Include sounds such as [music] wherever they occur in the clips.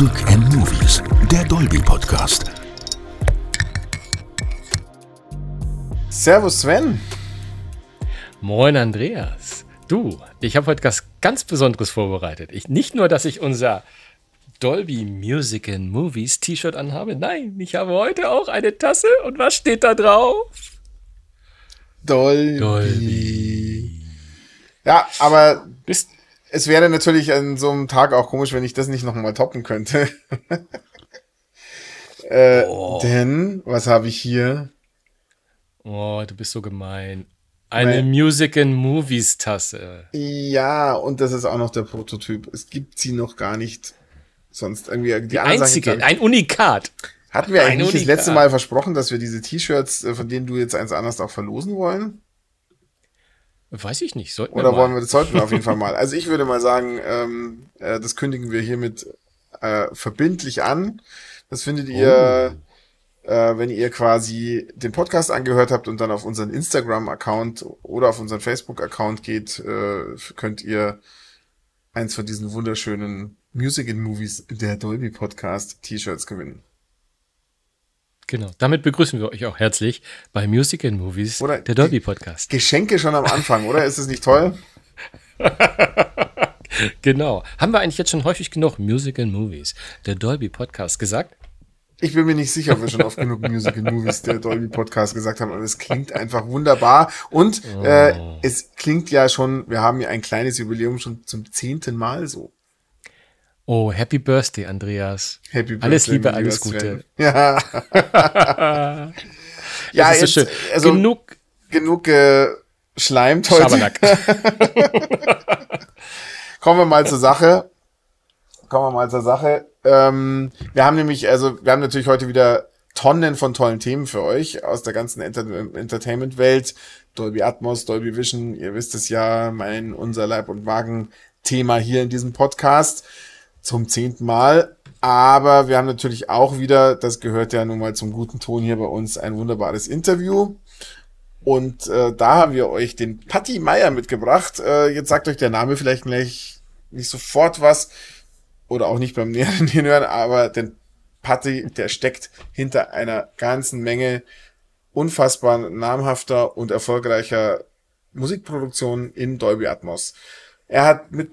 Music and Movies, der Dolby Podcast. Servus Sven. Moin Andreas. Du, ich habe heute was ganz Besonderes vorbereitet. Ich, nicht nur, dass ich unser Dolby Music and Movies T-Shirt anhabe, nein, ich habe heute auch eine Tasse und was steht da drauf? Dolby. Dolby. Ja, aber Bist, es wäre natürlich an so einem Tag auch komisch, wenn ich das nicht nochmal toppen könnte. [laughs] äh, Oh. Denn, was habe ich hier? oh, du bist so gemein. Eine Weil- Music and Movies Tasse. Ja, und das ist auch noch der Prototyp. Es gibt sie noch gar nicht. Sonst irgendwie die, Die einzige, Sachen- ein Unikat. Hatten wir eigentlich das letzte Mal versprochen, dass wir diese T-Shirts, äh, von denen du jetzt eins anders auch verlosen wollen? Weiß ich nicht. Sollten Oder wir wollen wir, das sollten wir auf jeden Fall mal. Also ich würde mal sagen, ähm, äh, das kündigen wir hiermit äh, verbindlich an. Das findet ihr, äh, wenn ihr quasi den Podcast angehört habt und dann auf unseren Instagram-Account oder auf unseren Facebook-Account geht, äh, könnt ihr eins von diesen wunderschönen Music and Movies der Dolby Podcast T-Shirts gewinnen. Genau. Damit begrüßen wir euch auch herzlich bei Music and Movies, Oder der Dolby Podcast. Geschenke schon am Anfang, oder? Ist es nicht toll? [laughs] Genau. Haben wir eigentlich jetzt schon häufig genug Music and Movies, der Dolby Podcast gesagt? Ich bin mir nicht sicher, ob wir schon oft genug Music and Movies der Dolby Podcast gesagt haben, aber es klingt einfach wunderbar. Und äh, es klingt ja schon, wir haben ja ein kleines Jubiläum schon zum zehnten Mal so. Oh, Happy Birthday, Andreas. Happy Alles Birthday, Liebe, mein alles Gute. [laughs] Ja. [laughs] ja, ist jetzt, so schön. also Genug genug geschleimt heute. Schabernack. [laughs] Kommen wir mal zur Sache. Kommen wir mal zur Sache. Ähm, wir haben nämlich, also wir haben natürlich heute wieder Tonnen von tollen Themen für euch aus der ganzen Enter Entertainment-Welt. Dolby Atmos, Dolby Vision, ihr wisst es ja, mein, unser Leib- und Wagen-Thema hier in diesem Podcast zum zehnten Mal. Aber wir haben natürlich auch wieder, das gehört ja nun mal zum guten Ton hier bei uns, ein wunderbares Interview. Und äh, da haben wir euch den Patti Meier mitgebracht. Äh, jetzt sagt euch der Name vielleicht gleich nicht sofort was oder auch nicht beim [laughs] näheren Hinhören, aber den Patti, der steckt hinter einer ganzen Menge unfassbar namhafter und erfolgreicher Musikproduktionen in Dolby Atmos. Er hat mit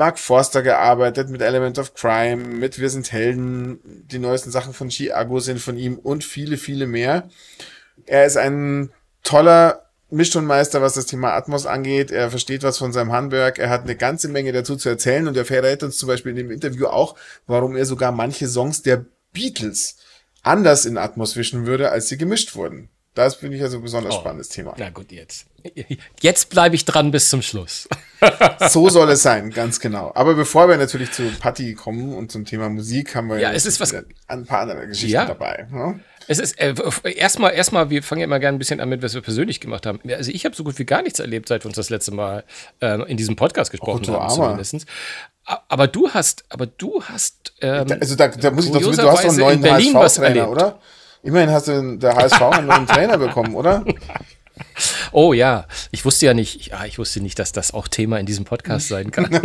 Mark Forster gearbeitet, mit Element of Crime, mit Wir sind Helden, die neuesten Sachen von Chiago sind von ihm und viele, viele mehr. Er ist ein toller Mischtonmeister, was das Thema Atmos angeht. Er versteht was von seinem Handwerk. Er hat eine ganze Menge dazu zu erzählen und er verrät uns zum Beispiel in dem Interview auch, warum er sogar manche Songs der Beatles anders in Atmos wischen würde, als sie gemischt wurden. Das finde ich also ein besonders spannendes Thema. Na gut, jetzt. Jetzt bleibe ich dran bis zum Schluss. [laughs] So soll es sein, ganz genau. Aber bevor wir natürlich zu Patty kommen und zum Thema Musik, haben wir Ja, es ist was- ein paar andere Geschichten Ja. dabei. Ne? Es ist äh, erstmal, erstmal, wir fangen ja immer gerne ein bisschen an mit, was wir persönlich gemacht haben. Also ich habe so gut wie gar nichts erlebt, seit wir uns das letzte Mal äh, in diesem Podcast gesprochen du haben, Armer. zumindest. Aber du hast, aber du hast ähm, also da, da muss ich doch, du hast doch einen neuen in Berlin was erlebt. oder? Immerhin hast du der HSV einen neuen [laughs] Trainer bekommen, oder? Oh ja, ich wusste ja nicht, ja, ich wusste nicht, dass das auch Thema in diesem Podcast sein kann. [laughs]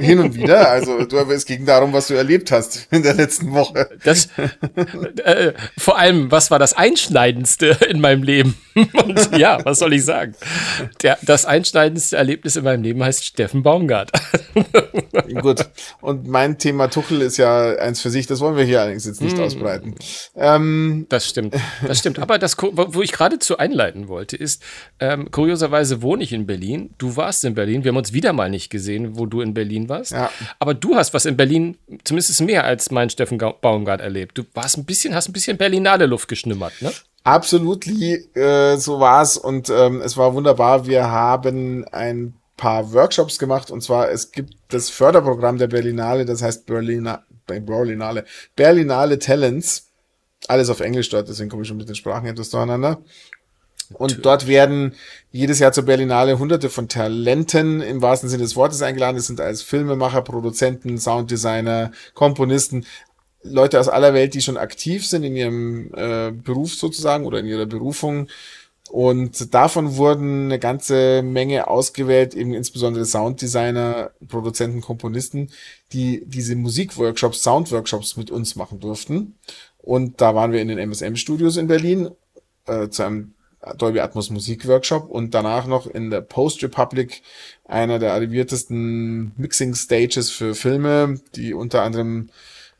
Hin und wieder. Also du, es ging darum, was du erlebt hast in der letzten Woche. Das, äh, vor allem, was war das Einschneidendste in meinem Leben? [laughs] Und ja, was soll ich sagen? Der, das einschneidendste Erlebnis in meinem Leben heißt Steffen Baumgart. Gut. Und mein Thema Tuchel ist ja eins für sich. Das wollen wir hier allerdings jetzt nicht ausbreiten. Ähm, Das stimmt, das stimmt. Aber das, wo ich geradezu einleiten wollte, ist, ähm, kurioserweise wohne ich in Berlin. Du warst in Berlin. Wir haben uns wieder mal nicht gesehen, wo du in Berlin warst. Ja. Aber du hast was in Berlin, zumindest mehr als mein Steffen Ga- Baumgart erlebt. Du warst ein bisschen, hast ein bisschen Berlinale Luft geschnimmert, ne? Absolut, äh, so war's und ähm, es war wunderbar. Wir haben ein paar Workshops gemacht und zwar es gibt das Förderprogramm der Berlinale, das heißt Berlina, Berlinale, Berlinale Talents. Alles auf Englisch dort, deswegen komme ich schon mit den Sprachen etwas durcheinander. Und dort werden jedes Jahr zur Berlinale hunderte von Talenten im wahrsten Sinne des Wortes eingeladen. Das sind als Filmemacher, Produzenten, Sounddesigner, Komponisten, Leute aus aller Welt, die schon aktiv sind in ihrem äh, Beruf sozusagen oder in ihrer Berufung Und davon wurden eine ganze Menge ausgewählt, eben insbesondere Sounddesigner, Produzenten, Komponisten, die diese Musikworkshops, Soundworkshops mit uns machen durften. Und da waren wir in den MSM Studios in Berlin äh, zu einem Dolby Atmos Musikworkshop und danach noch in der Post Republic, einer der arriviertesten Mixing Stages für Filme, die unter anderem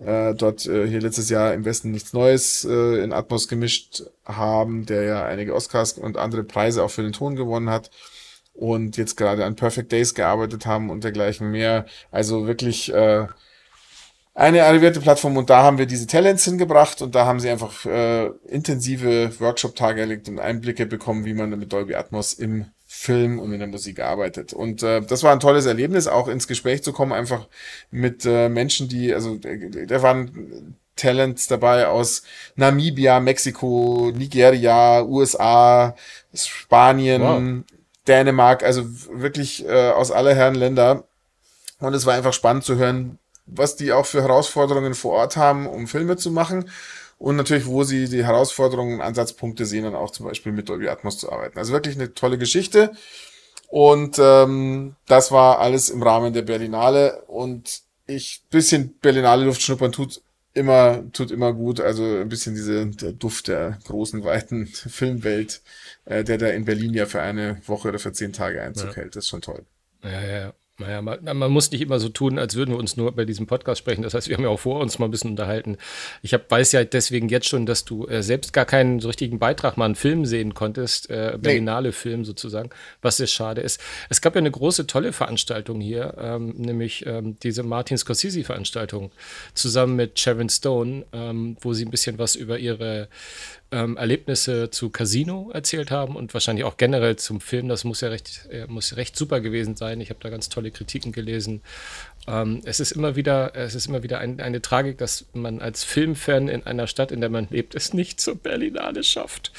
äh, dort äh, hier letztes Jahr im Westen nichts Neues äh, in Atmos gemischt haben, der ja einige Oscars und andere Preise auch für den Ton gewonnen hat und jetzt gerade an Perfect Days gearbeitet haben und dergleichen mehr. Also wirklich äh, eine arrivierte Plattform und da haben wir diese Talents hingebracht und da haben sie einfach äh, intensive Workshop-Tage erlegt und Einblicke bekommen, wie man mit Dolby Atmos im Film und in der Musik arbeitet. Und äh, das war ein tolles Erlebnis, auch ins Gespräch zu kommen, einfach mit äh, Menschen, die, also da waren Talents dabei aus Namibia, Mexiko, Nigeria, USA, Spanien, wow. Dänemark, also wirklich äh, aus aller Herren Länder. Und es war einfach spannend zu hören, was die auch für Herausforderungen vor Ort haben, um Filme zu machen. Und natürlich, wo sie die Herausforderungen, Ansatzpunkte sehen, dann auch zum Beispiel mit Dolby Atmos zu arbeiten. Also wirklich eine tolle Geschichte. Und ähm, das war alles im Rahmen der Berlinale. Und ich bisschen Berlinale Luft schnuppern tut immer tut immer gut. Also ein bisschen diese der Duft der großen weiten [laughs] Filmwelt, äh, der da in Berlin ja für eine Woche oder für zehn Tage Einzug ja. hält. Das ist schon toll. Ja, ja. Naja, man, man, muss nicht immer so tun, als würden wir uns nur bei diesem Podcast sprechen. Das heißt, wir haben ja auch vor uns mal ein bisschen unterhalten. Ich hab, weiß ja deswegen jetzt schon, dass du äh, selbst gar keinen so richtigen Beitrag mal einen Film sehen konntest, äh, Berlinale nee. Film sozusagen, was sehr schade ist. Es gab ja eine große, tolle Veranstaltung hier, ähm, nämlich ähm, diese Martin Scorsese-Veranstaltung zusammen mit Sharon Stone, ähm, wo sie ein bisschen was über ihre ähm, Erlebnisse zu Casino erzählt haben und wahrscheinlich auch generell zum Film. Das muss ja recht, äh, muss recht super gewesen sein. Ich habe da ganz tolle Kritiken gelesen. Ähm, es ist immer wieder, es ist immer wieder ein, eine Tragik, dass man als Filmfan in einer Stadt, in der man lebt, es nicht zur Berlinale schafft.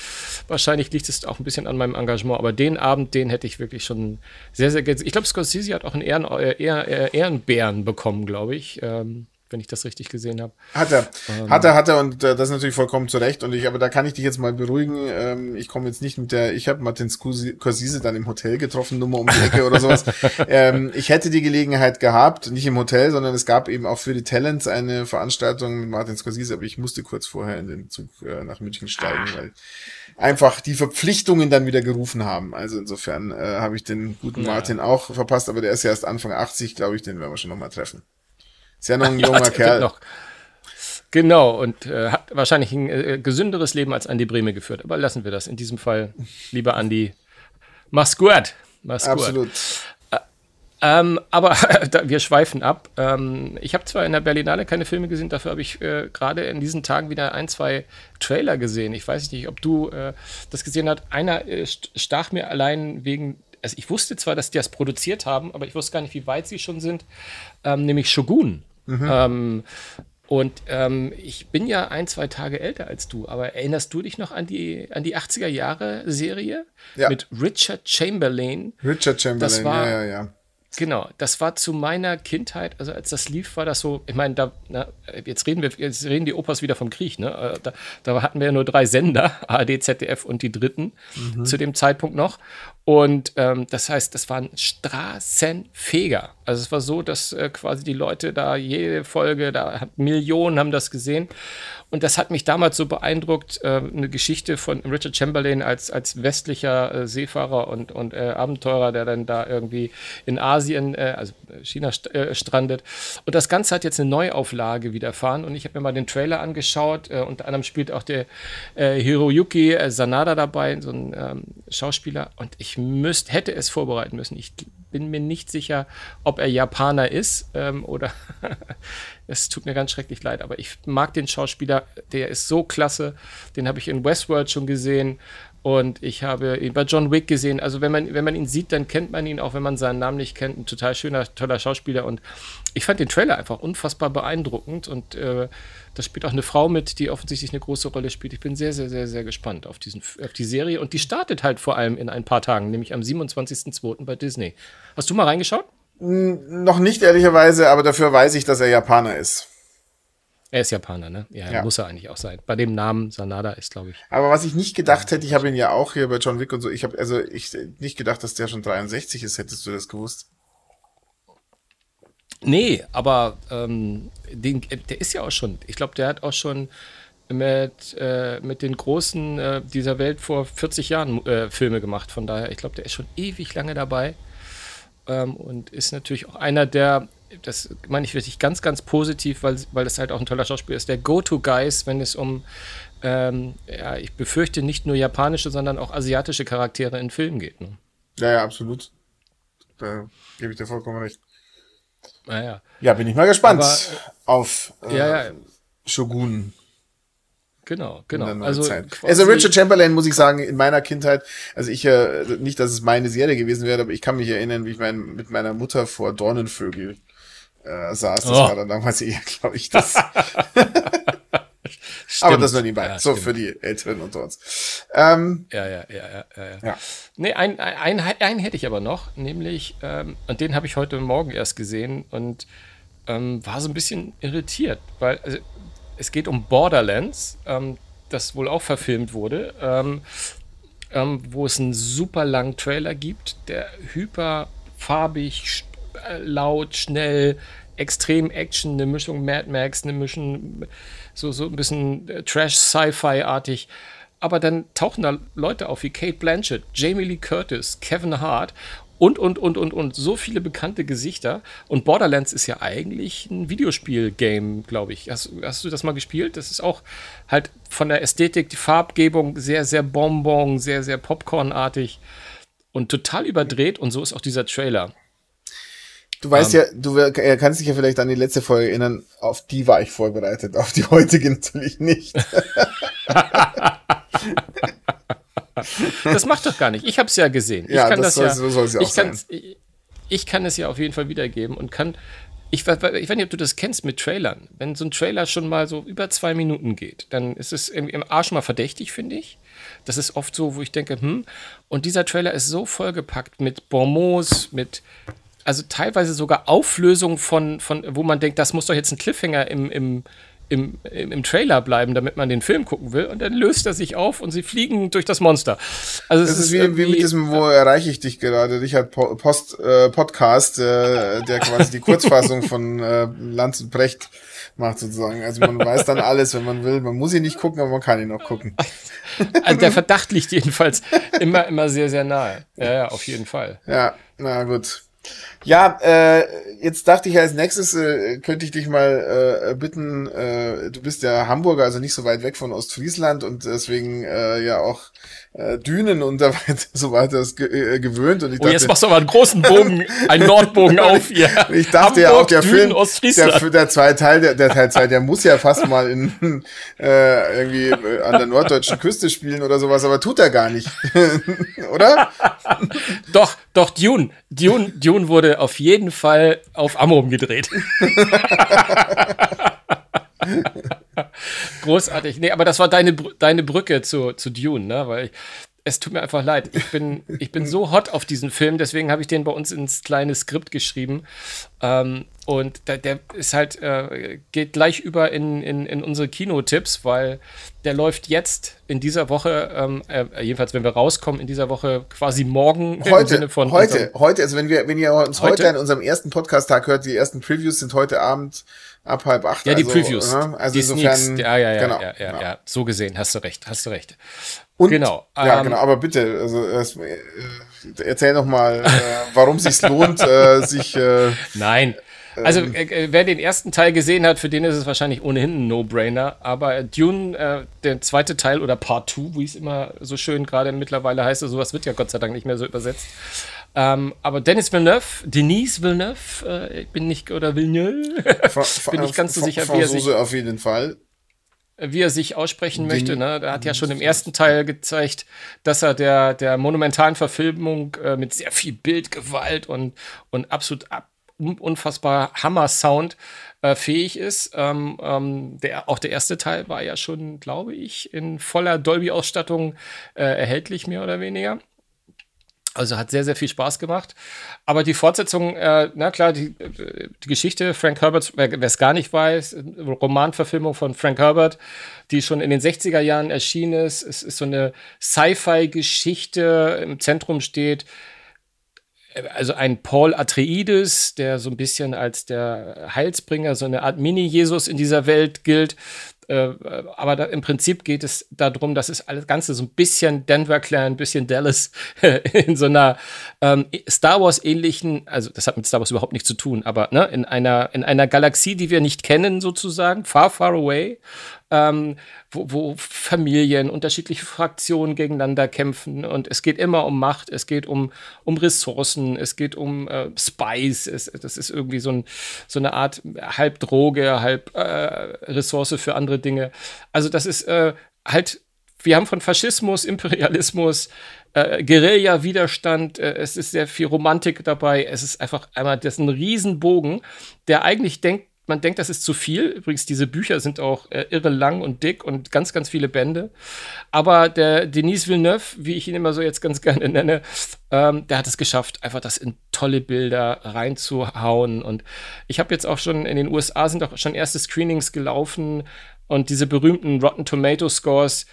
Wahrscheinlich liegt es auch ein bisschen an meinem Engagement, aber den Abend, den hätte ich wirklich schon sehr, sehr. Ich glaube, Scorsese hat auch einen Ehren, äh, Ehrenbären bekommen, glaube ich. Ähm, wenn ich das richtig gesehen habe. Hat er, ähm, hat er, hat er und äh, das ist natürlich vollkommen zu Recht. Und ich, aber da kann ich dich jetzt mal beruhigen. Ähm, ich komme jetzt nicht mit der, ich habe Martin Scorsese dann im Hotel getroffen, Nummer um die Ecke oder sowas. [laughs] ähm, ich hätte die Gelegenheit gehabt, nicht im Hotel, sondern es gab eben auch für die Talents eine Veranstaltung mit Martin Scorsese, aber ich musste kurz vorher in den Zug äh, nach München steigen, Ach. weil einfach die Verpflichtungen dann wieder gerufen haben. Also insofern äh, habe ich den guten ja. Martin auch verpasst, aber der ist ja erst Anfang 80, glaube ich, den werden wir schon nochmal treffen. Ist [laughs] ja noch ein junger Kerl. Noch. Genau, und äh, hat wahrscheinlich ein äh, gesünderes Leben als Andi Breme geführt. Aber lassen wir das. In diesem Fall, lieber Andi, mach's gut. Mach's Absolut. Gut. Äh, ähm, aber [laughs] wir schweifen ab. Ähm, ich habe zwar in der Berlinale keine Filme gesehen, dafür habe ich äh, gerade in diesen Tagen wieder ein, zwei Trailer gesehen. Ich weiß nicht, ob du äh, das gesehen hast. Einer äh, stach mir allein wegen also ich wusste zwar, dass die das produziert haben, aber ich wusste gar nicht, wie weit sie schon sind, ähm, nämlich Shogun. Mhm. Ähm, und ähm, ich bin ja ein, zwei Tage älter als du, aber erinnerst du dich noch an die, an die 80er Jahre Serie ja. mit Richard Chamberlain? Richard Chamberlain, das war, ja, ja, ja. Genau, das war zu meiner Kindheit, also als das lief, war das so, ich meine, da, na, jetzt reden wir, jetzt reden die Opas wieder vom Krieg, ne? Äh, da, da hatten wir ja nur drei Sender, [laughs] ARD, ZDF und die dritten mhm. zu dem Zeitpunkt noch. Und ähm, das heißt, das waren Straßenfeger. Also es war so, dass äh, quasi die Leute da jede Folge, da Millionen haben das gesehen. Und das hat mich damals so beeindruckt, äh, eine Geschichte von Richard Chamberlain als, als westlicher äh, Seefahrer und, und äh, Abenteurer, der dann da irgendwie in Asien, äh, also China st äh, strandet. Und das Ganze hat jetzt eine Neuauflage widerfahren. Und ich habe mir mal den Trailer angeschaut. Unter anderem spielt auch der Hiroyuki Sanada dabei, so ein ähm, Schauspieler. Und ich müsst, hätte es vorbereiten müssen. Ich bin mir nicht sicher, ob er Japaner ist ähm, oder [laughs] es tut mir ganz schrecklich leid, aber ich mag den Schauspieler, der ist so klasse. Den habe ich in Westworld schon gesehen und ich habe ihn bei John Wick gesehen. Also wenn man, wenn man ihn sieht, dann kennt man ihn, auch wenn man seinen Namen nicht kennt. Ein total schöner, toller Schauspieler. Und ich fand den Trailer einfach unfassbar beeindruckend. Und äh, da spielt auch eine Frau mit, die offensichtlich eine große Rolle spielt. Ich bin sehr, sehr, sehr, sehr gespannt auf, diesen, auf die Serie. Und die startet halt vor allem in ein paar Tagen, nämlich am 27.02. bei Disney. Hast du mal reingeschaut? Noch nicht ehrlicherweise, aber dafür weiß ich, dass er Japaner ist. Er ist Japaner, ne? Ja, Ja. muss er eigentlich auch sein. Bei dem Namen Sanada ist, glaube ich. Aber was ich nicht gedacht hätte, ich habe ihn ja auch hier bei John Wick und so, ich habe also ich nicht gedacht, dass der schon 63 ist, hättest du das gewusst? Nee, aber ähm, den, der ist ja auch schon, ich glaube, der hat auch schon mit, äh, mit den Großen äh, dieser Welt vor 40 Jahren äh, Filme gemacht. Von daher, ich glaube, der ist schon ewig lange dabei ähm, und ist natürlich auch einer der, das meine ich wirklich ganz, ganz positiv, weil, weil das halt auch ein toller Schauspieler ist, der Go-To-Guys, wenn es um, ähm, ja, ich befürchte, nicht nur japanische, sondern auch asiatische Charaktere in Filmen geht. Ne? Ja, ja, absolut. Da gebe ich dir vollkommen recht. Naja. Ja, bin ich mal gespannt Aber, auf äh, Ja, ja, Shogun. genau, genau. Also, Also Richard Chamberlain muss ich sagen, in meiner Kindheit, also ich äh, nicht, dass es meine Serie gewesen wäre, aber ich kann mich erinnern, wie ich mein, mit meiner Mutter vor Dornenvögel äh, saß. Das Oh. war dann damals eher, glaube ich, das. [laughs] aber das nur nebenbei. Ja, so, stimmt. für die Älteren unter uns. Ähm, Ja, ja, ja, ja, ja. ja. Nee, ein, ein, ein, einen hätte ich aber noch, nämlich, ähm, und den habe ich heute Morgen erst gesehen und ähm, war so ein bisschen irritiert, weil also, es geht um Borderlands, ähm, das wohl auch verfilmt wurde, ähm, ähm, wo es einen super langen Trailer gibt, der hyper farbig, sch- äh, laut, schnell, extrem Action, eine Mischung Mad Max, eine Mischung so, so ein bisschen äh, Trash-Sci-Fi-artig. Aber dann tauchen da Leute auf wie Kate Blanchett, Jamie Lee Curtis, Kevin Hart und, und, und, und, und so viele bekannte Gesichter. Und Borderlands ist ja eigentlich ein Videospiel-Game, glaube ich. Hast, hast du das mal gespielt? Das ist auch halt von der Ästhetik, die Farbgebung sehr, sehr Bonbon, sehr, sehr Popcorn-artig und total überdreht. Und so ist auch dieser Trailer. Du weißt ja, du wer- äh, kannst dich ja vielleicht an die letzte Folge erinnern, auf die war ich vorbereitet, auf die heutige [laughs] natürlich nicht. Das macht doch gar nicht. Ich habe es ja gesehen. Ja, ich kann das das, ja. soll- so soll's ja auch ich, ich, ich kann es ja auf jeden Fall wiedergeben und kann. Ich, ich weiß nicht, ob du das kennst mit Trailern. Wenn so ein Trailer schon mal so über zwei Minuten geht, dann ist es im Arsch mal verdächtig, finde ich. Das ist oft so, wo ich denke, hm. Und dieser Trailer ist so vollgepackt mit Bonmots, mit also teilweise sogar Auflösung von, von, wo man denkt, das muss doch jetzt ein Cliffhanger im, im, im, im, im Trailer bleiben, damit man den Film gucken will. Und dann löst er sich auf und sie fliegen durch das Monster. Also es Das ist wie, wie irgendwie- mit diesem, wo erreiche ich dich gerade, Richard po Post äh, Podcast, äh, der quasi die Kurzfassung von äh, Lanz und Brecht macht sozusagen. Also man weiß dann alles, wenn man will. Man muss ihn nicht gucken, aber man kann ihn auch gucken. Also der Verdacht liegt jedenfalls immer, immer sehr, sehr nahe. Ja, ja, auf jeden Fall. Ja, na gut. Ja, äh, jetzt dachte ich als nächstes, äh, könnte ich dich mal äh, bitten, äh, du bist ja Hamburger, also nicht so weit weg von Ostfriesland und deswegen äh, ja auch äh, Dünen und [laughs] so weiter ist ge äh, gewöhnt. Und ich Oh, jetzt dachte, machst du aber einen großen Bogen, [laughs] einen Nordbogen auf hier. ich dachte ja auch, der Dünen, Film, der, Ostfriesland. der zweite Teil, der, der Teil 2, der muss ja fast mal in äh, irgendwie äh, an der norddeutschen Küste spielen oder sowas, aber tut er gar nicht. [laughs] oder? Doch, doch, Dune. Dune, Dune wurde auf jeden Fall auf Amrum gedreht. [laughs] Großartig. Nee, aber das war deine, deine Brücke zu, zu Dune, ne? Weil ich, es tut mir einfach leid. Ich bin, ich bin so hot auf diesen Film, deswegen habe ich den bei uns ins kleine Skript geschrieben. Ähm, und der, der ist halt, äh, geht gleich über in, in, in unsere Kinotipps, weil der läuft jetzt in dieser Woche, ähm, äh, jedenfalls wenn wir rauskommen, in dieser Woche quasi morgen im Heute, Sinne von heute, unserem- heute, also wenn wir, wenn ihr uns heute, Heute? an unserem ersten Podcast-Tag hört, die ersten Previews sind heute Abend ab halb acht. Ja, die also, Previews. äh, Also die insofern, Sneaks. Ja, ja, ja, genau, ja, ja, genau. ja. So gesehen, hast du recht, hast du recht. Und, Genau, Ja, ähm, genau. Aber bitte, also äh, erzähl noch mal, äh, warum sich's lohnt, äh, sich. Äh, Nein. Also, Ähm. äh, äh, wer den ersten Teil gesehen hat, für den ist es wahrscheinlich ohnehin ein No-Brainer. Aber Dune, äh, der zweite Teil oder Part 2, wie es immer so schön gerade mittlerweile heißt, sowas wird ja Gott sei Dank nicht mehr so übersetzt. Ähm, aber Dennis Villeneuve, Denise Villeneuve, äh, ich bin nicht, oder Villeneuve, [laughs] bin nicht ganz so sicher, wie er, sich, auf jeden Fall. wie er sich aussprechen möchte. Ne? Er hat ja schon im ersten Teil gezeigt, dass er der, der monumentalen Verfilmung äh, mit sehr viel Bildgewalt und, und absolut ab, un- unfassbar Hammer-Sound äh, fähig ist. Ähm, ähm, der, auch der erste Teil war ja schon, glaube ich, in voller Dolby-Ausstattung äh, erhältlich, mehr oder weniger. Also hat sehr, sehr viel Spaß gemacht. Aber die Fortsetzung, äh, na klar, die, die Geschichte, Frank Herbert, wer es gar nicht weiß, Romanverfilmung von Frank Herbert, die schon in den 60er Jahren erschienen ist. Es ist so eine Sci-Fi-Geschichte, im Zentrum steht also ein Paul Atreides, der so ein bisschen als der Heilsbringer, so eine Art Mini-Jesus in dieser Welt gilt, äh, aber da, im Prinzip geht es darum, dass es alles Ganze so ein bisschen Denver Clan, ein bisschen Dallas [laughs] in so einer ähm, Star Wars ähnlichen, also das hat mit Star Wars überhaupt nichts zu tun, aber ne, in einer in einer Galaxie, die wir nicht kennen sozusagen, far far away, ähm, wo, wo Familien, unterschiedliche Fraktionen gegeneinander kämpfen. Und es geht immer um Macht, es geht um, um Ressourcen, es geht um äh, Spice, es, das ist irgendwie so, ein, so eine Art halb Droge, halb äh, Ressource für andere Dinge. Also das ist äh, halt, wir haben von Faschismus, [laughs] Imperialismus, äh, Guerilla-Widerstand, äh, es ist sehr viel Romantik dabei, es ist einfach einmal, das ist ein Riesenbogen, der eigentlich denkt, man denkt, das ist zu viel. Übrigens, diese Bücher sind auch äh, irre lang und dick und ganz, ganz viele Bände. Aber der Denis Villeneuve, wie ich ihn immer so jetzt ganz [laughs] gerne nenne, ähm, der hat es geschafft, einfach das in tolle Bilder reinzuhauen. Und ich habe jetzt auch schon in den USA sind auch schon erste Screenings gelaufen und diese berühmten Rotten Tomato Scores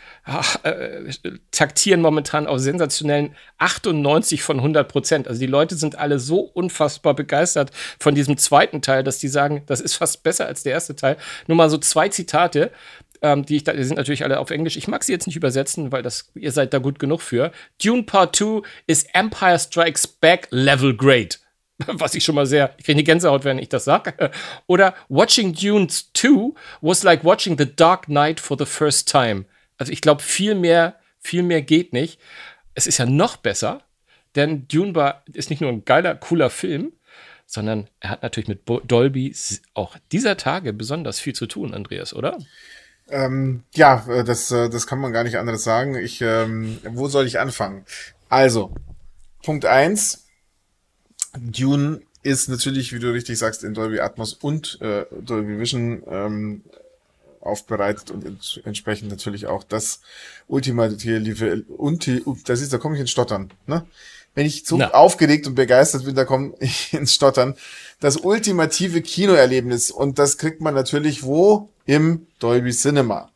äh, taktieren momentan auf sensationellen 98 von 100 Prozent. Also die Leute sind alle so unfassbar begeistert von diesem zweiten Teil, dass die sagen, das ist fast besser als der erste Teil. Nur mal so zwei Zitate. Ähm, die, ich da, die sind natürlich alle auf Englisch. Ich mag sie jetzt nicht übersetzen, weil das, ihr seid da gut genug für. Dune Part 2 is Empire Strikes Back Level Great [laughs] was ich schon mal sehr, ich kriege eine Gänsehaut, wenn ich das sage. [laughs] Oder Watching Dune 2 was like watching The Dark Knight for the first time. Also ich glaube, viel mehr, viel mehr geht nicht. Es ist ja noch besser, denn Dune war, ist nicht nur ein geiler, cooler Film, sondern er hat natürlich mit Dolby auch dieser Tage besonders viel zu tun, Andreas, oder? Ähm, ja, äh, das, äh, das kann man gar nicht anderes sagen. Ich, ähm, wo soll ich anfangen? Also, Punkt eins Dune ist natürlich, wie du richtig sagst, in Dolby Atmos und äh, Dolby Vision ähm, aufbereitet und ents entsprechend natürlich auch das ultimative Unti, das ist, da komme ich ins Stottern, ne? Wenn ich so Na. aufgeregt und begeistert bin, da komme ich [laughs] ins Stottern. Das ultimative Kinoerlebnis und das kriegt man natürlich wo? Im Dolby Cinema.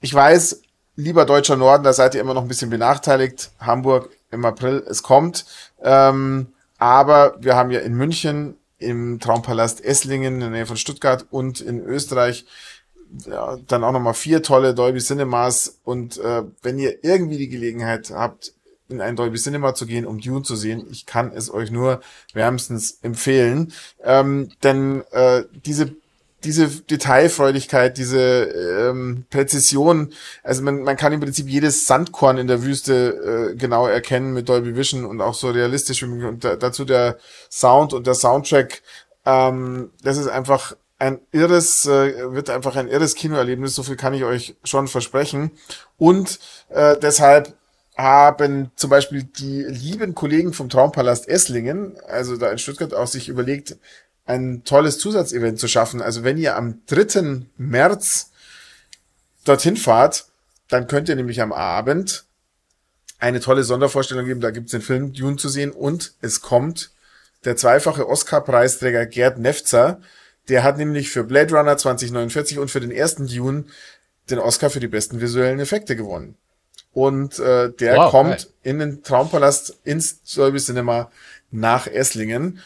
Ich weiß, lieber deutscher Norden, da seid ihr immer noch ein bisschen benachteiligt. Hamburg im April, es kommt. Ähm, aber wir haben ja in München im Traumpalast Esslingen in der Nähe von Stuttgart und in Österreich ja, dann auch nochmal vier tolle Dolby Cinemas. Und äh, wenn ihr irgendwie die Gelegenheit habt, in ein Dolby Cinema zu gehen, um Dune zu sehen, ich kann es euch nur wärmstens empfehlen. Ähm, denn äh, diese diese Detailfreudigkeit, diese ähm, Präzision, also man, man kann im Prinzip jedes Sandkorn in der Wüste äh, genau erkennen mit Dolby Vision und auch so realistisch und da, dazu der Sound und der Soundtrack, ähm, das ist einfach ein irres, äh, wird einfach ein irres Kinoerlebnis, so viel kann ich euch schon versprechen. Und äh, deshalb haben zum Beispiel die lieben Kollegen vom Traumpalast Esslingen, also da in Stuttgart, auch sich überlegt, ein tolles Zusatzevent zu schaffen. Also wenn ihr am 3. März dorthin fahrt, dann könnt ihr nämlich am Abend eine tolle Sondervorstellung geben. Da gibt's den Film Dune zu sehen und es kommt der zweifache Oscar-Preisträger Gerd Nefzer. Der hat nämlich für Blade Runner 2049 und für den ersten Dune den Oscar für die besten visuellen Effekte gewonnen. Und äh, der wow, kommt geil. in den Traumpalast ins Dolby Cinema nach Esslingen.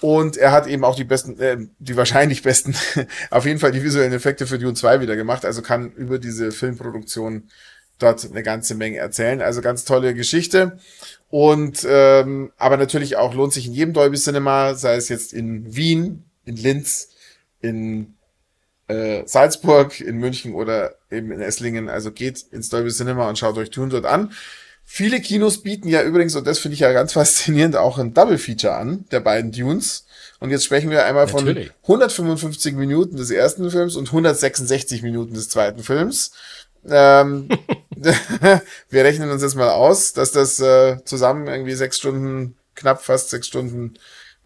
Und er hat eben auch die besten, äh, die wahrscheinlich besten, [laughs] auf jeden Fall die visuellen Effekte für Dune 2 wieder gemacht. Also kann über diese Filmproduktion dort eine ganze Menge erzählen. Also ganz tolle Geschichte. Und ähm, aber natürlich auch lohnt sich in jedem Dolby Cinema, sei es jetzt in Wien, in Linz, in äh, Salzburg, in München oder eben in Esslingen. Also geht ins Dolby Cinema und schaut euch Dune dort an. Viele Kinos bieten ja übrigens, und das finde ich ja ganz faszinierend, auch ein Double Feature an, der beiden Dunes. Und jetzt sprechen wir einmal von Natürlich. 155 Minuten des ersten Films und 166 Minuten des zweiten Films. Ähm, [laughs] [laughs] wir rechnen uns jetzt mal aus, dass das äh, zusammen irgendwie sechs Stunden, knapp fast sechs Stunden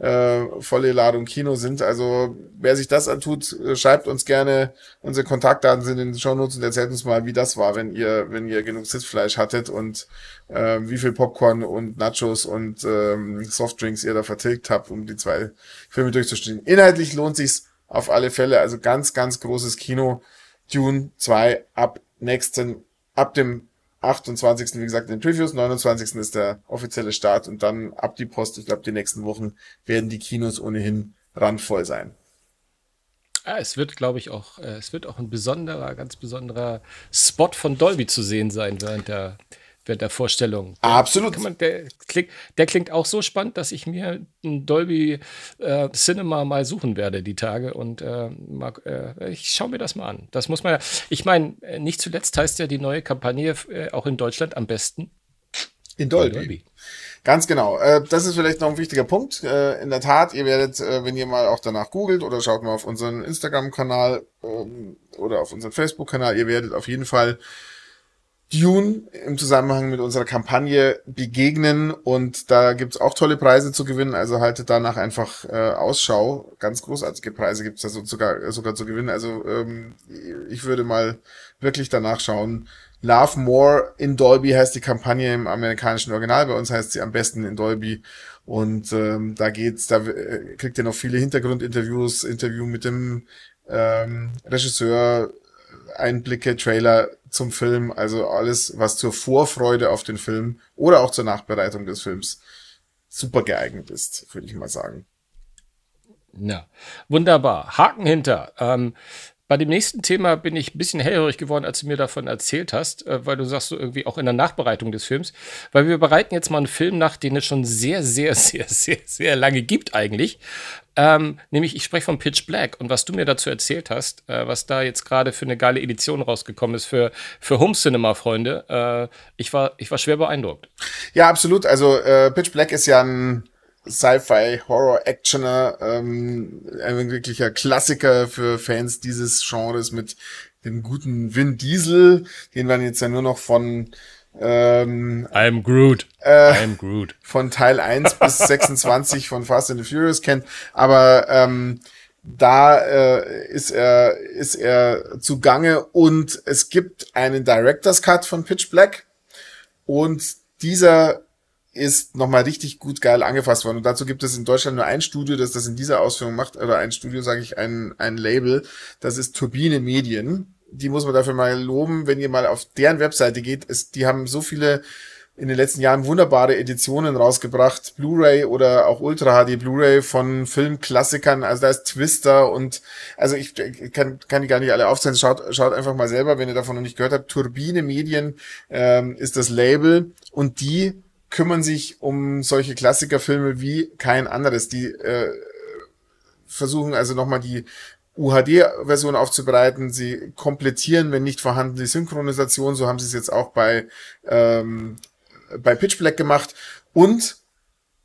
äh, volle Ladung Kino sind. Also wer sich das antut, äh, schreibt uns gerne. Unsere Kontaktdaten sind in den Shownotes und erzählt uns mal, wie das war, wenn ihr, wenn ihr genug Sitzfleisch hattet und äh, wie viel Popcorn und Nachos und ähm, Softdrinks ihr da vertilgt habt, um die zwei Filme durchzustehen. Inhaltlich lohnt sich's auf alle Fälle. Also ganz, ganz großes Kino. Dune 2 ab nächsten, ab dem 28. wie gesagt in den Previews, 29. ist der offizielle Start und dann ab die Post, ich glaube die nächsten Wochen werden die Kinos ohnehin randvoll sein. Ja, es wird, glaube ich, auch, äh, es wird auch ein besonderer, ganz besonderer Spot von Dolby zu sehen sein während der während der Vorstellung. Der, Absolut. Man, der, klingt, der klingt auch so spannend, dass ich mir ein Dolby äh, Cinema mal suchen werde die Tage und äh, mag, äh, ich schaue mir das mal an. Das muss man ja. Ich meine, äh, nicht zuletzt heißt ja die neue Kampagne äh, auch in Deutschland am besten in Dolby. Dolby. Ganz genau. Äh, das ist vielleicht noch ein wichtiger Punkt. in der Tat, ihr werdet, wenn ihr mal auch danach googelt oder schaut mal auf unseren Instagram-Kanal ähm, oder auf unseren Facebook-Kanal, ihr werdet auf jeden Fall Dune im Zusammenhang mit unserer Kampagne begegnen und da gibt's auch tolle Preise zu gewinnen, also haltet danach einfach äh, Ausschau. Ganz großartige Preise gibt's da so sogar, sogar zu gewinnen. Also ähm, ich würde mal wirklich danach schauen. Love More in Dolby heißt die Kampagne im amerikanischen Original, bei uns heißt sie am besten in Dolby. Und ähm, da geht's, da äh, kriegt ihr noch viele Hintergrundinterviews, Interview mit dem ähm, Regisseur, Einblicke, Trailer zum Film, also alles, was zur Vorfreude auf den Film oder auch zur Nachbereitung des Films super geeignet ist, würde ich mal sagen. Ja, wunderbar. Haken hinter. Ähm, bei dem nächsten Thema bin ich ein bisschen hellhörig geworden, als du mir davon erzählt hast, äh, weil du sagst so irgendwie auch in der Nachbereitung des Films, weil wir bereiten jetzt mal einen Film nach, den es schon sehr, sehr, [laughs] sehr, sehr, sehr lange gibt eigentlich. Ähm, nämlich, ich spreche von Pitch Black und was du mir dazu erzählt hast, äh, was da jetzt gerade für eine geile Edition rausgekommen ist für, für Home Cinema-Freunde, äh, ich, war, ich war schwer beeindruckt. Ja, absolut. Also äh, Pitch Black ist ja ein Sci-Fi, Horror-Actioner, ähm, ein wirklicher Klassiker für Fans dieses Genres mit dem guten Vin Diesel, den man jetzt ja nur noch von ähm, I'm Groot. Äh, I'm Groot. Von Teil 1 bis [laughs] 26 von Fast and the Furious kennt. Aber ähm, da äh, ist er ist er zugange und es gibt einen Director's Cut von Pitch Black und dieser ist nochmal richtig gut geil angefasst worden. Und dazu gibt es in Deutschland nur ein Studio, das das in dieser Ausführung macht, oder ein Studio, sage ich, ein, ein Label, das ist Turbine Medien. Die muss man dafür mal loben, wenn ihr mal auf deren Webseite geht. Ist, die haben so viele in den letzten Jahren wunderbare Editionen rausgebracht, Blu-ray oder auch Ultra HD Blu-ray von Filmklassikern. Also da ist Twister und also ich kann, kann die gar nicht alle aufzählen. Schaut, schaut einfach mal selber, wenn ihr davon noch nicht gehört habt. Turbine Medien ähm, ist das Label und die kümmern sich um solche Klassikerfilme wie kein anderes. Die äh, versuchen also nochmal die UHD-Version aufzubereiten. Sie komplettieren, wenn nicht vorhanden, die Synchronisation. So haben sie es jetzt auch bei, ähm, bei Pitch Black gemacht. Und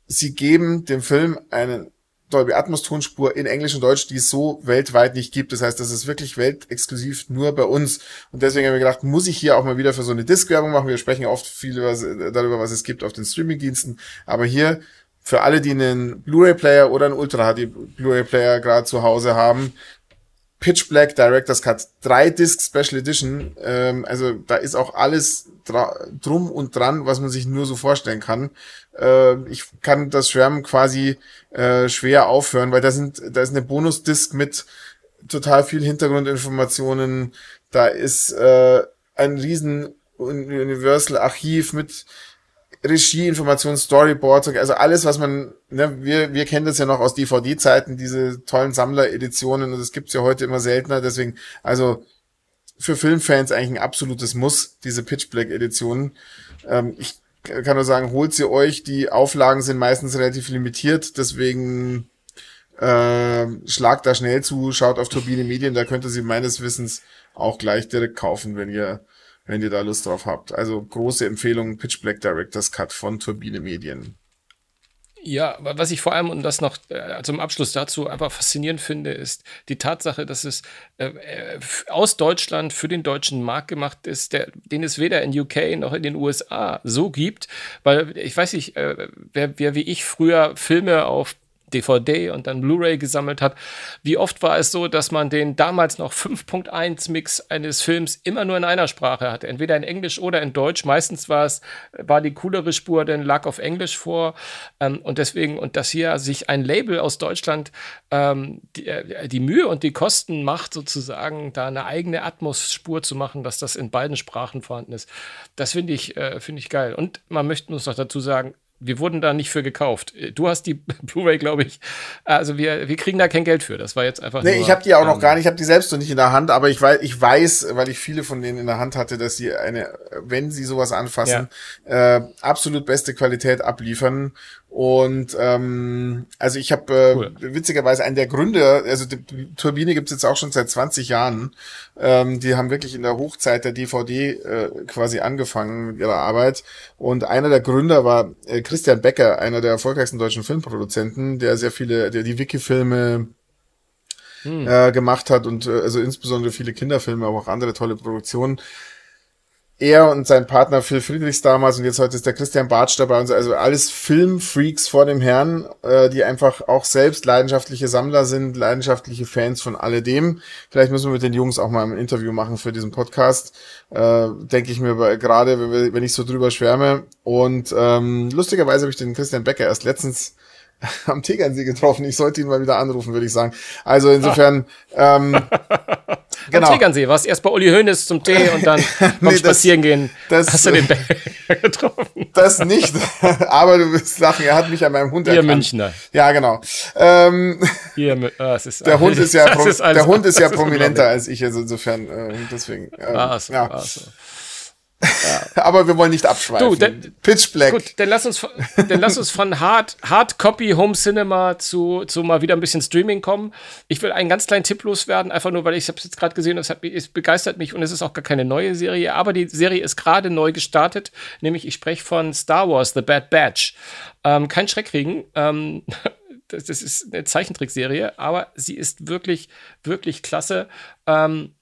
sie geben dem Film einen Dolby Atmos Tonspur in Englisch und Deutsch, die es so weltweit nicht gibt. Das heißt, das ist wirklich weltexklusiv nur bei uns. Und deswegen haben wir gedacht, muss ich hier auch mal wieder für so eine Disc-Werbung machen. Wir sprechen oft viel darüber, was es gibt auf den Streaming-Diensten. Aber hier für alle, die einen Blu-ray-Player oder einen Ultra HD Blu-ray-Player gerade zu Hause haben, Pitch Black Director's Cut, drei Disc Special Edition. Ähm, also da ist auch alles drum und dran, was man sich nur so vorstellen kann. Äh, ich kann das Schwärmen quasi äh, schwer aufhören, weil da sind, da ist eine Bonus-Disc mit total viel Hintergrundinformationen. Da ist äh, ein riesen Universal Archiv mit Regie-Informationen, Storyboards, also alles, was man, ne, wir, wir kennen das ja noch aus DVD-Zeiten, diese tollen Sammler-Editionen und das gibt's ja heute immer seltener, deswegen, also für Filmfans eigentlich ein absolutes Muss, diese Pitch Black-Editionen. Ähm, ich kann nur sagen, holt sie euch, die Auflagen sind meistens relativ limitiert, deswegen äh, schlagt da schnell zu, schaut auf Turbine Medien, da könnt ihr sie meines Wissens auch gleich direkt kaufen, wenn ihr wenn ihr da Lust drauf habt. Also große Empfehlung, Pitch Black Director's Cut von Turbine Medien. Ja, was ich vor allem und das noch äh, zum Abschluss dazu einfach faszinierend finde, ist die Tatsache, dass es äh, äh aus Deutschland für den deutschen Markt gemacht ist, der, den es weder in UK noch in den USA so gibt, weil ich weiß nicht, äh, wer, wer wie ich früher Filme auf DVD und dann Blu-ray gesammelt hat. Wie oft war es so, dass man den damals noch 5.1 Mix eines Films immer nur in einer Sprache hatte, entweder in Englisch oder in Deutsch. Meistens war es war die coolere Spur, denn lag auf Englisch vor ähm, und deswegen und dass hier sich ein Label aus Deutschland ähm, die, äh, die Mühe und die Kosten macht, sozusagen da eine eigene Atmos-Spur zu machen, dass das in beiden Sprachen vorhanden ist. Das finde ich äh, finde ich geil. Und man möchte uns noch dazu sagen, wir wurden da nicht für gekauft. Du hast die [laughs] Blu-ray, glaube ich. Also wir, wir kriegen da kein Geld für. Das war jetzt einfach. Nee, nur, ich habe die auch ähm, noch gar nicht. Ich habe die selbst noch nicht in der Hand, aber ich weiß, ich weiß, weil ich viele von denen in der Hand hatte, dass sie eine, wenn sie sowas anfassen, ja. äh, absolut beste Qualität abliefern. Und ähm, also ich habe äh, cool. witzigerweise einen der Gründe, also die, Turbine gibt's jetzt auch schon seit 20 Jahren. Ähm, die haben wirklich in der Hochzeit der DVD äh, quasi angefangen mit ihrer Arbeit. Und einer der Gründer war äh, Christian Becker, einer der erfolgreichsten deutschen Filmproduzenten, der sehr viele, der die Wiki-Filme hm. äh, gemacht hat und äh, also insbesondere viele Kinderfilme, aber auch andere tolle Produktionen er und sein Partner Phil Friedrichs damals und jetzt heute ist der Christian Bartsch dabei und so, also alles Filmfreaks vor dem Herrn, äh, die einfach auch selbst leidenschaftliche Sammler sind, leidenschaftliche Fans von alledem. Vielleicht müssen wir mit den Jungs auch mal ein Interview machen für diesen Podcast, äh, denke ich mir gerade, wenn, ich so drüber schwärme. Und ähm, lustigerweise habe ich den Christian Becker erst letztens [laughs] am Tegernsee getroffen. Ich sollte ihn mal wieder anrufen, würde ich sagen. Also insofern, ähm, [laughs] genau. Am Tegernsee, warst erst bei Uli Hoeneß zum Tee und dann beim [laughs] nee, Spazieren gehen das, hast du den Bäcker getroffen. Das nicht, aber du wirst lachen, er hat mich an meinem Hund Ihr erkannt. Münchner. Ja, genau. Ähm, Ihr, oh, ist, der Hund ist ja, der Hund ist ja prominenter als ich, also insofern, äh, deswegen. Ähm, ah, so, ja. Ah, so. Ja. [laughs] Aber wir wollen nicht abschweifen. Du, denn, Pitch Black. Gut, dann lass uns, [laughs] dann lass uns von Hard, Hard Copy Home Cinema zu, zu mal wieder ein bisschen Streaming kommen. Ich will einen ganz kleinen Tipp loswerden, einfach nur, weil ich es jetzt gerade gesehen habe, es, es begeistert mich und es ist auch gar keine neue Serie, aber die Serie ist gerade neu gestartet, nämlich ich spreche von Star Wars, The Bad Batch. Ähm, kein Schreckregen, ähm, [laughs] das, das, ist eine Zeichentrickserie, aber sie ist wirklich, wirklich klasse. Ähm,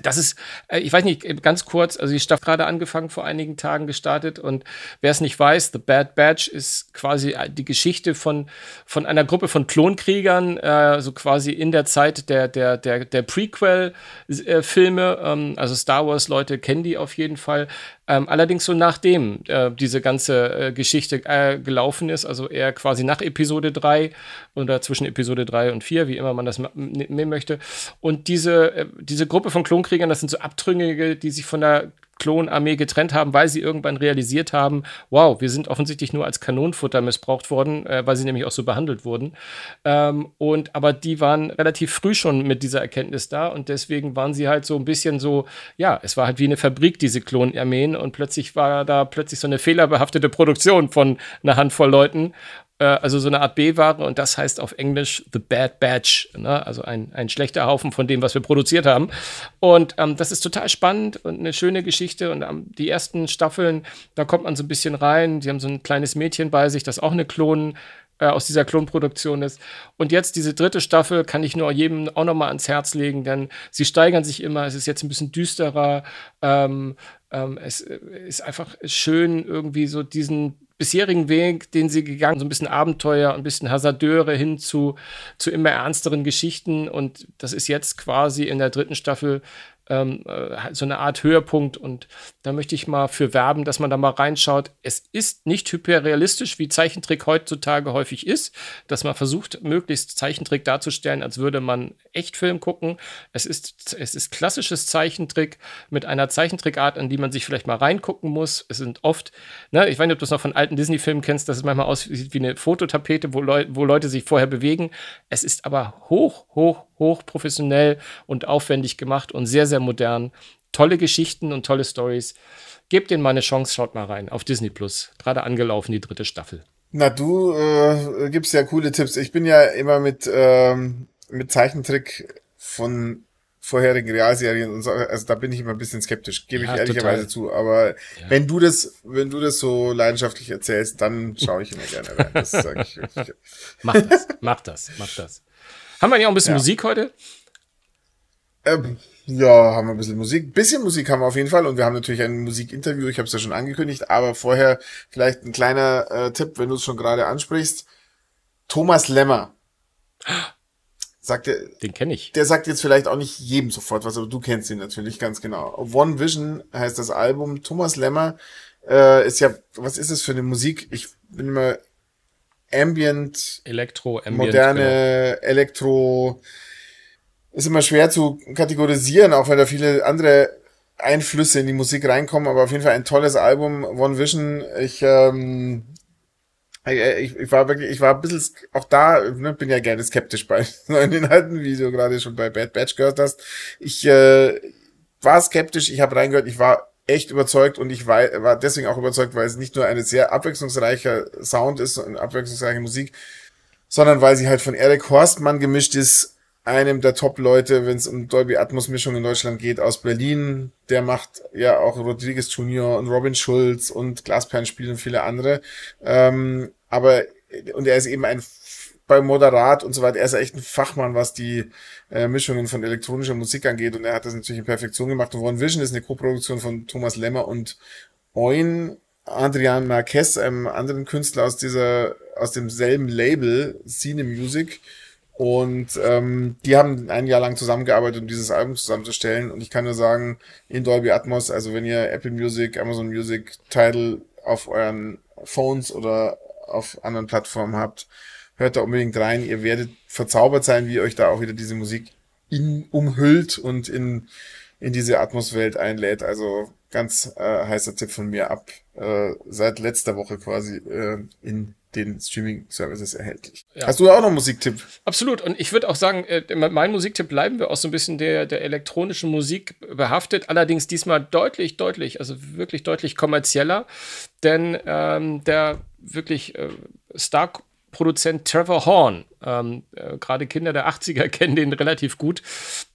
das ist, äh, ich weiß nicht, ganz kurz, also die Staffel gerade angefangen, vor einigen Tagen gestartet und wer es nicht weiß, The Bad Batch ist quasi äh, die Geschichte von, von einer Gruppe von Klonkriegern, äh, so quasi in der Zeit der, der, der, der Prequel-Filme, ähm, also Star Wars-Leute kennen die auf jeden Fall, ähm, allerdings so nachdem äh, diese ganze äh, Geschichte äh, gelaufen ist, also eher quasi nach Episode 3 oder zwischen Episode 3 und 4, wie immer man das nehmen möchte. Und diese, äh, diese Gruppe von Klonkriegern, das sind so Abtrünnige, die sich von der Klonarmee getrennt haben, weil sie irgendwann realisiert haben, wow, wir sind offensichtlich nur als Kanonenfutter missbraucht worden, äh, weil sie nämlich auch so behandelt wurden. Ähm, und aber die waren relativ früh schon mit dieser Erkenntnis da und deswegen waren sie halt so ein bisschen so, ja, es war halt wie eine Fabrik, diese Klonarmeen und plötzlich war da plötzlich so eine fehlerbehaftete Produktion von einer Handvoll Leuten also so eine Art B-Ware und das heißt auf Englisch The Bad Batch, ne? also ein, ein schlechter Haufen von dem, was wir produziert haben. Und ähm, das ist total spannend und eine schöne Geschichte und ähm, die ersten Staffeln, da kommt man so ein bisschen rein, die haben so ein kleines Mädchen bei sich, das auch eine Klon äh, aus dieser Klonproduktion ist. Und jetzt diese dritte Staffel kann ich nur jedem auch noch mal ans Herz legen, denn sie steigern sich immer. Es ist jetzt ein bisschen düsterer. Ähm, ähm, es äh, ist einfach schön, irgendwie so diesen bisherigen Weg, den sie gegangen, so ein bisschen Abenteuer, ein bisschen Hasardeure hin zu, zu immer ernsteren Geschichten. Und das ist jetzt quasi in der dritten Staffel ähm, äh, so eine Art Höhepunkt. Und da möchte ich mal für werben, dass man da mal reinschaut. Es ist nicht hyperrealistisch, wie Zeichentrick heutzutage häufig ist, dass man versucht, möglichst Zeichentrick darzustellen, als würde man Echtfilm gucken. Es ist, es ist klassisches Zeichentrick mit einer Zeichentrickart, an die man sich vielleicht mal reingucken muss. Es sind oft, ne, ich weiß nicht, ob du es noch von alten Disney-Filmen kennst, dass es manchmal aussieht wie eine Fototapete, wo, Leu wo Leute sich vorher bewegen. Es ist aber hoch, hoch, hoch professionell und aufwendig gemacht und sehr, sehr modern. Tolle Geschichten und tolle Stories. Gebt denen mal eine Chance, schaut mal rein auf Disney Plus. Gerade angelaufen, die dritte Staffel. Na, du äh, gibst ja coole Tipps. Ich bin ja immer mit, ähm, mit Zeichentrick von vorherigen Realserien und so, also da bin ich immer ein bisschen skeptisch, gebe ja, ich ehrlicherweise total. zu. Aber ja. wenn du das, wenn du das so leidenschaftlich erzählst, dann schaue ich immer gerne rein. Das sage ich. mach das, mach das, mach das. Haben wir ja auch ein bisschen ja. Musik heute? Ähm, ja, haben wir ein bisschen Musik. Bisschen Musik haben wir auf jeden Fall und wir haben natürlich ein Musikinterview, ich habe es ja schon angekündigt, aber vorher vielleicht ein kleiner äh, Tipp, wenn du es schon gerade ansprichst. Thomas Lemmer. Sagt der, Den kenne ich. der sagt jetzt vielleicht auch nicht jedem sofort was, aber du kennst ihn natürlich ganz genau. One Vision heißt das Album. Thomas Lemmer äh, ist ja, was ist es für eine Musik? Ich bin immer Ambient, Elektro, Ambient. moderne Elektro. Ist immer schwer zu kategorisiin, auch wenn da viele andere Einflüsse in die Musik reinkommen, aber auf jeden Fall ein tolles Album, One Vision. Ich, ähm, ich, ich war wirklich, ich war ein bisschen, auch da, ne, bin ja gerne skeptisch bei [laughs] neuen Inhalten, wie du gerade schon bei Bad Batch gehört hast. Ich äh, war skeptisch, ich habe reingehört, ich war echt überzeugt und ich war, deswegen auch überzeugt, weil es nicht nur eine sehr abwechslungsreicher Sound ist und abwechslungsreiche Musik, sondern weil sie halt von Eric Horstmann gemischt ist, einem der Top-Leute, wenn es um Dolby Atmos Mischung in Deutschland geht, aus Berlin. Der macht ja auch Rodriguez Jr. und Robin Schulz und Glasperlenspiel und viele andere. Ähm, aber, und er ist eben ein bei Moderat und so weiter. Er ist echt ein Fachmann, was die äh, Mischungen von elektronischer Musik angeht. Und er hat das natürlich in Perfektion gemacht. Und One Vision ist eine Co-Produktion von Thomas Lemmer und Oin Adrian Marquez, einem anderen Künstler aus dieser, aus demselben Label, Cine Music. Und ähm, die haben ein Jahr lang zusammengearbeitet, um dieses Album zusammenzustellen. Und ich kann nur sagen, in Dolby Atmos, also wenn ihr Apple Music, Amazon Music, Tidal auf euren Phones oder auf anderen Plattformen habt, hört da unbedingt rein. Ihr werdet verzaubert sein, wie euch da auch wieder diese Musik in, umhüllt und in, in diese Atmoswelt einlädt. Also ganz äh, heißer Tipp von mir ab. Äh, seit letzter Woche quasi äh, in den Streaming-Services erhältlich. Ja. Hast du auch noch einen Musiktipp? Absolut. Und ich würde auch sagen, äh, mein Musiktipp bleiben wir auch so ein bisschen der, der elektronischen Musik behaftet. Allerdings diesmal deutlich, deutlich, also wirklich deutlich kommerzieller. Denn ähm, der wirklich äh, Star Produzent Trevor Horn. Ähm, äh, Gerade Kinder der 80er [laughs] kennen den relativ gut.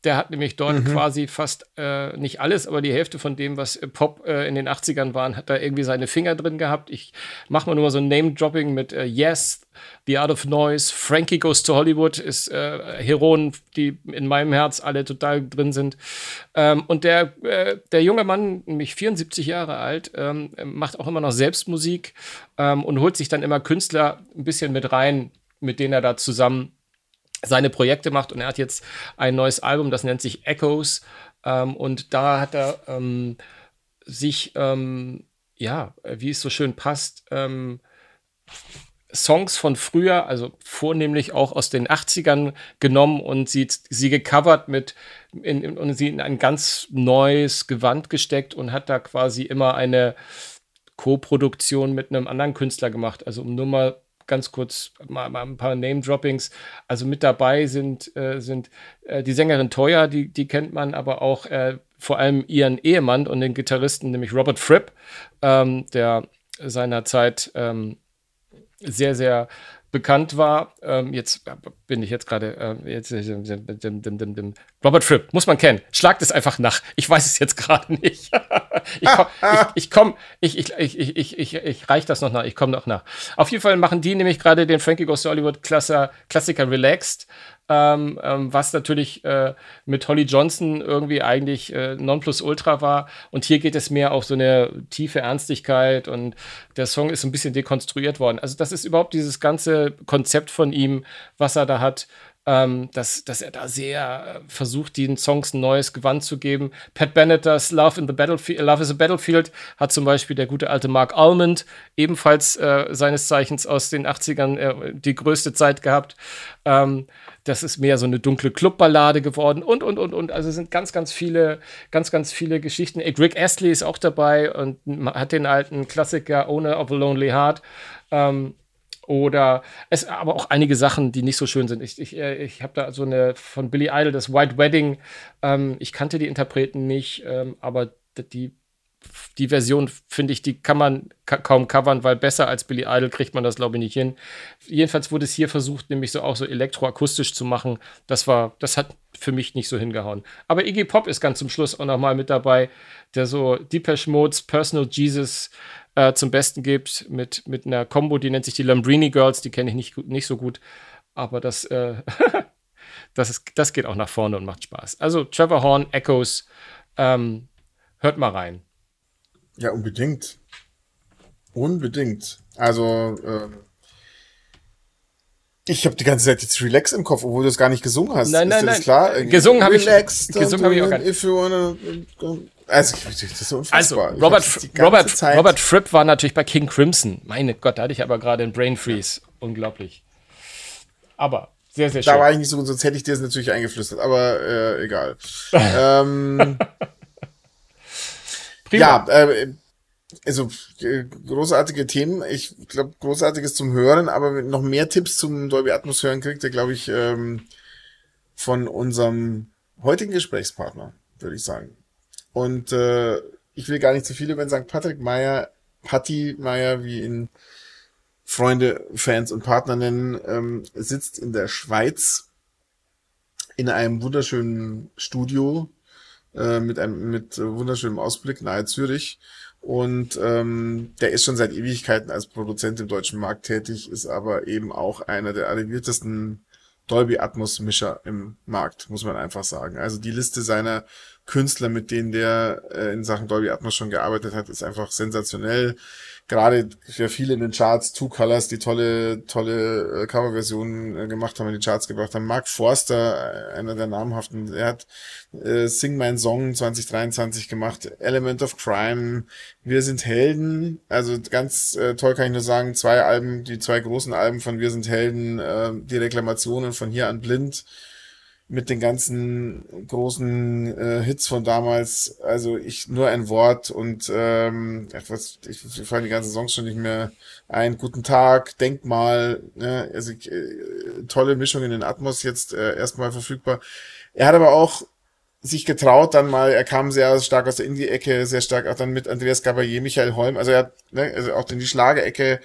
Der hat nämlich dort mhm. quasi fast äh, nicht alles, aber die Hälfte von dem, was äh, Pop äh, in den 80ern waren, hat da irgendwie seine Finger drin gehabt. Ich mache mal nur mal so ein Name-Dropping mit äh, Yes, The Art of Noise, Frankie Goes to Hollywood ist äh, Heroen, die in meinem Herz alle total drin sind. Ähm, und der, äh, der junge Mann, nämlich 74 Jahre alt, ähm, macht auch immer noch Selbstmusik ähm, und holt sich dann immer Künstler ein bisschen mit rein, mit denen er da zusammen seine Projekte macht. Und er hat jetzt ein neues Album, das nennt sich Echoes. Ähm, und da hat er ähm, sich, ähm, ja, wie es so schön passt, Songs von früher, also vornehmlich auch aus den 80ern genommen und sie, sie gecovert mit in, in, und sie in ein ganz neues Gewand gesteckt und hat da quasi immer eine Co-Produktion mit einem anderen Künstler gemacht. Also um nur mal ganz kurz mal, mal ein paar Name-Droppings. Also mit dabei sind, äh, sind äh, die Sängerin Toya, die, die kennt man, aber auch äh, vor allem ihren Ehemann und den Gitarristen, nämlich Robert Fripp, ähm, der seinerzeit ähm, sehr, sehr bekannt war. Ähm, jetzt bin ich jetzt gerade äh, jetzt, äh, Robert Fripp, muss man kennen. Schlagt es einfach nach. Ich weiß es jetzt gerade nicht. ich [laughs] komme, ich, komm, ich, ich, ich, ich, ich, ich reich das noch nach. Ich komme noch nach. Auf jeden Fall machen die nämlich gerade den Frankie Goes to Hollywood Klassiker Relaxed ähm, ähm, was natürlich äh, mit Holly Johnson irgendwie eigentlich äh, Nonplusultra war. Und hier geht es mehr auf so eine tiefe Ernstigkeit und der Song ist ein bisschen dekonstruiert worden. Also das ist überhaupt dieses ganze Konzept von ihm, was er da hat. Ähm, dass, dass er da sehr äh, versucht, den Songs ein neues Gewand zu geben. Pat Bennetters Love in the Battlefield, Love is a Battlefield hat zum Beispiel der gute alte Mark Almond, ebenfalls äh, seines Zeichens aus den 80ern äh, die größte Zeit gehabt. Ähm, das ist mehr so eine dunkle Clubballade geworden und, und, und, und. Also sind ganz, ganz viele, ganz, ganz viele Geschichten. Rick Astley ist auch dabei und hat den alten Klassiker Owner of a Lonely Heart. Ähm, oder es aber auch einige Sachen, die nicht so schön sind. Ich, ich, äh, ich habe da so eine von Billy Idol, das White Wedding. Ähm, ich kannte die Interpreten nicht, ähm, aber die die Version, finde ich, die kann man ka kaum covern, weil besser als Billy Idol kriegt man das, glaube ich, nicht hin. Jedenfalls wurde es hier versucht, nämlich so auch so elektroakustisch zu machen. Das war, das hat für mich nicht so hingehauen. Aber Iggy Pop ist ganz zum Schluss auch nochmal mit dabei, der so Depeche Modes Personal Jesus äh, zum Besten gibt mit, mit einer Combo, die nennt sich die Lambrini Girls, die kenne ich nicht, nicht so gut. Aber das, äh, [laughs] das, ist, das geht auch nach vorne und macht Spaß. Also Trevor Horn, Echoes, ähm, hört mal rein. Ja, unbedingt. Unbedingt. Also, ähm, Ich habe die ganze Zeit jetzt Relax im Kopf, obwohl du es gar nicht gesungen hast. Nein, nein, ist das nein. klar? Gesungen habe ich- Relax, don't gesungen habe ich auch gar it if you wanna- Also, Also, Robert, Robert, Robert Fripp war natürlich bei King Crimson. Meine Gott, da hatte ich aber gerade einen Brain Freeze. Unglaublich. Aber sehr, sehr schön. Da war ich nicht so gut, sonst hätte ich dir das natürlich eingeflüstert, aber äh, egal. [laughs] ähm, Prima. ja, äh, also äh, großartige Themen. Ich glaube, großartiges zum Hören, aber noch mehr Tipps zum Dolby Atmos hören kriegt ihr, glaube ich, ähm, von unserem heutigen Gesprächspartner, würde ich sagen. Und äh, ich will gar nicht zu viel über ihn sagen. Patrick Meyer, Patti Meyer, wie ihn Freunde, Fans und Partner nennen, ähm, sitzt in der Schweiz in einem wunderschönen Studio äh, mit einem mit wunderschönem Ausblick nahe Zürich. Und ähm, der ist schon seit Ewigkeiten als Produzent im deutschen Markt tätig, ist aber eben auch einer der arriviertesten Dolby Atmos Mischer im Markt, muss man einfach sagen. Also die Liste seiner Künstler, mit denen der äh, in Sachen Dolby Atmos schon gearbeitet hat, ist einfach sensationell. Gerade für viele in den Charts, Two Colors, die tolle, tolle äh, Coverversionen äh, gemacht haben, in die Charts gebracht haben. Mark Forster, äh, einer der namhaften, er hat äh, Sing My Song 2023 gemacht, Element of Crime, Wir sind Helden, also ganz äh, toll kann ich nur sagen, zwei Alben, die zwei großen Alben von Wir sind Helden, äh, die Reklamationen von hier an blind, mit den ganzen großen äh, Hits von damals, also ich nur ein Wort und ähm, was, ich, ich fallen die ganzen Songs schon nicht mehr ein. Guten Tag, Denkmal, ne? also äh, tolle Mischung in den Atmos jetzt äh, erstmal verfügbar. Er hat aber auch sich getraut, dann mal, er kam sehr stark aus der Indie-Ecke, sehr stark auch dann mit Andreas Gabalier, Michael Holm, also er hat, ne, also auch in die Schlagerecke,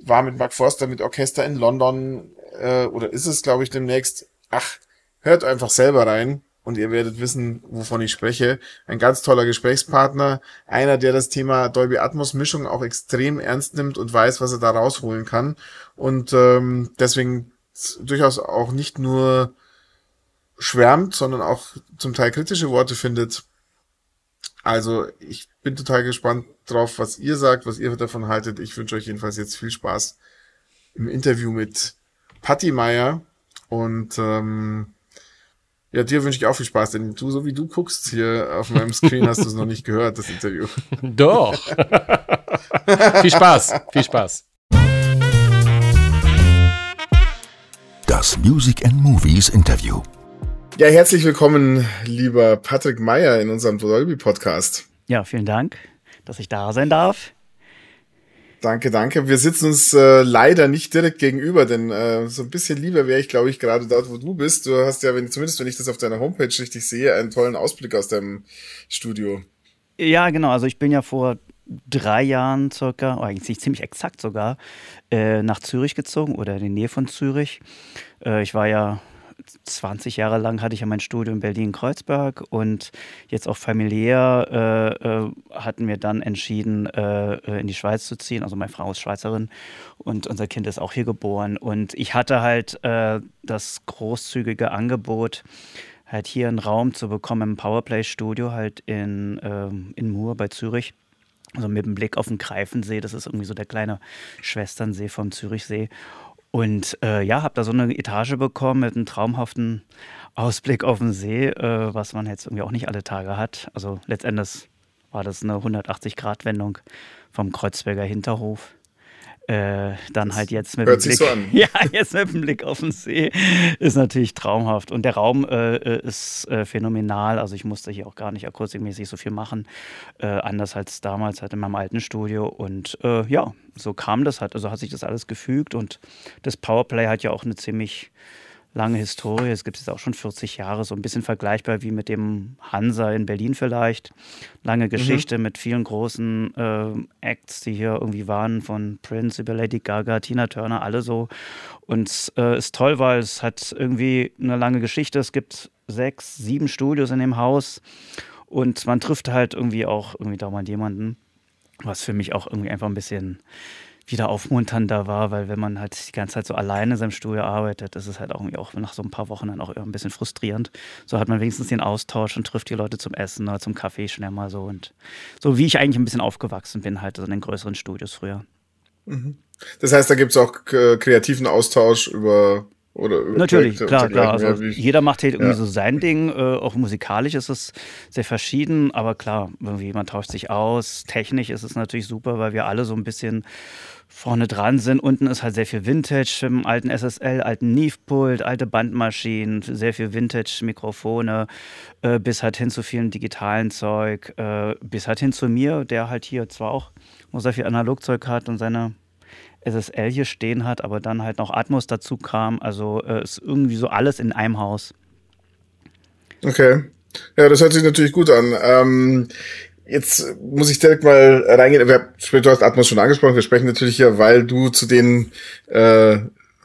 war mit Mark Forster, mit Orchester in London, äh, oder ist es, glaube ich, demnächst. Ach, hört einfach selber rein und ihr werdet wissen, wovon ich spreche. Ein ganz toller Gesprächspartner, einer, der das Thema Dolby Atmos Mischung auch extrem ernst nimmt und weiß, was er da rausholen kann und ähm, deswegen durchaus auch nicht nur schwärmt, sondern auch zum Teil kritische Worte findet. Also ich bin total gespannt drauf, was ihr sagt, was ihr davon haltet. Ich wünsche euch jedenfalls jetzt viel Spaß im Interview mit Patti Meier und ähm, ja, dir wünsche ich auch viel Spaß, denn du, so wie du guckst hier auf meinem Screen, hast du es noch nicht gehört, das Interview. [laughs] Doch. [laughs] viel Spaß, viel Spaß. Das Music and Movies Interview. Ja, herzlich willkommen, lieber Patrick Meyer in unserem Dolby Podcast. Ja, vielen Dank, dass ich da sein darf. Danke, danke. Wir sitzen uns äh, leider nicht direkt gegenüber, denn äh, so ein bisschen lieber wäre ich, glaube ich, gerade dort, wo du bist. Du hast ja, wenn, zumindest wenn ich das auf deiner Homepage richtig sehe, einen tollen Ausblick aus deinem Studio. Ja, genau. Also ich bin ja vor drei Jahren circa, oder eigentlich ziemlich exakt sogar, äh, nach Zürich gezogen oder in die Nähe von Zürich. Äh, ich war ja 20 Jahre lang hatte ich ja mein Studio in Berlin-Kreuzberg und jetzt auch familiär äh, äh, hatten wir dann entschieden, äh, in die Schweiz zu ziehen. Also meine Frau ist Schweizerin und unser Kind ist auch hier geboren. Und ich hatte halt äh, das großzügige Angebot, halt hier einen Raum zu bekommen im Powerplay-Studio, halt in, ähm, in Mur bei Zürich. Also mit dem Blick auf den Greifensee, das ist irgendwie so der kleine Schwesternsee vom Zürichsee. Und äh, ja, habe da so eine Etage bekommen mit einem traumhaften Ausblick auf den See, äh, was man jetzt irgendwie auch nicht alle Tage hat. Also letztendlich war das eine 180-Grad-Wendung vom Kreuzberger Hinterhof. Äh, dann halt jetzt mit hört dem Blick, so an. [laughs] ja, jetzt mit dem Blick auf den See ist natürlich traumhaft. Und der Raum äh, äh, ist äh, phänomenal. Also ich musste hier auch gar nicht akustikmäßig so viel machen, äh, anders als damals halt in meinem alten Studio. Und äh, ja, so kam das halt. Also hat sich das alles gefügt und das Powerplay hat ja auch eine ziemlich lange Historie. Es gibt es auch schon 40 Jahre, so ein bisschen vergleichbar wie mit dem Hansa in Berlin vielleicht. Lange Geschichte mit vielen großen äh, Acts, die hier irgendwie waren, von Prince über Lady Gaga, Tina Turner, alle so. Und es äh, ist toll, weil es hat irgendwie eine lange Geschichte. Es gibt sechs, sieben Studios in dem Haus und man trifft halt irgendwie auch irgendwie dauernd jemanden, was für mich auch irgendwie einfach ein bisschen wieder aufmunternder war, weil wenn man halt die ganze Zeit so alleine in seinem Studio arbeitet, ist es halt auch irgendwie auch nach so ein paar Wochen dann auch ein bisschen frustrierend. So hat man wenigstens den Austausch und trifft die Leute zum Essen oder zum Kaffee schnell mal so und so wie ich eigentlich ein bisschen aufgewachsen bin, halt so in den größeren Studios früher. Das heißt, da gibt es auch kreativen Austausch über oder Natürlich, klar, klar. Also jeder macht halt irgendwie ja. so sein Ding. Äh, auch musikalisch ist es sehr verschieden, aber klar, irgendwie man tauscht sich aus. Technisch ist es natürlich super, weil wir alle so ein bisschen vorne dran sind. Unten ist halt sehr viel Vintage im alten SSL, alten Neve-Pult, alte Bandmaschinen, sehr viel Vintage-Mikrofone, äh, bis halt hin zu vielen digitalen Zeug, äh, bis halt hin zu mir, der halt hier zwar auch noch sehr viel Analogzeug hat und seine SSL hier stehen hat, aber dann halt noch Atmos dazu kam. Also äh, ist irgendwie so alles in einem Haus. Okay. Ja, das hört sich natürlich gut an. Ähm, jetzt muss ich direkt mal reingehen. Du hast Atmos schon angesprochen. Wir sprechen natürlich hier, weil du zu den äh,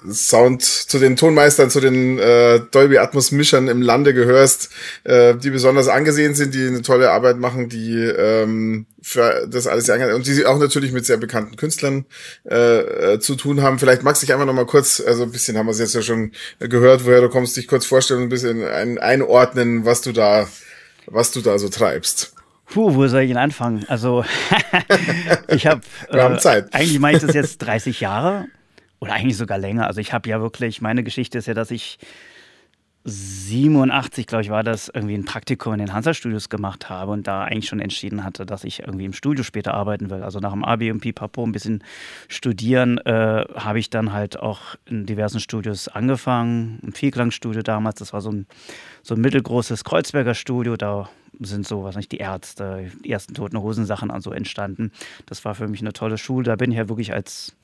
Sound zu den Tonmeistern, zu den äh, Dolby Atmos Mischern im Lande gehörst, äh, die besonders angesehen sind, die eine tolle Arbeit machen, die ähm, für das alles sehr und die auch natürlich mit sehr bekannten Künstlern äh, äh, zu tun haben. Vielleicht magst du dich einfach noch mal kurz, also ein bisschen haben wir es jetzt ja schon gehört, woher du kommst, dich kurz vorstellen und ein bisschen ein, einordnen, was du da, was du da so treibst. Puh, wo soll ich denn anfangen? Also [laughs] ich [laughs] habe äh, eigentlich meine ich das jetzt [laughs] 30 Jahre oder eigentlich sogar länger. Also ich habe ja wirklich, meine Geschichte ist ja, dass ich 87, glaube ich, war das, irgendwie ein Praktikum in den Hansa-Studios gemacht habe und da eigentlich schon entschieden hatte, dass ich irgendwie im Studio später arbeiten will. Also nach dem Abi und Pipapo ein bisschen studieren, äh, habe ich dann halt auch in diversen Studios angefangen. Ein Vierklangstudio damals, das war so ein, so ein mittelgroßes Kreuzberger Studio, da sind so, was nicht, die Ärzte, die ersten Toten Hosen-Sachen und so entstanden. Das war für mich eine tolle Schule. Da bin ich ja wirklich als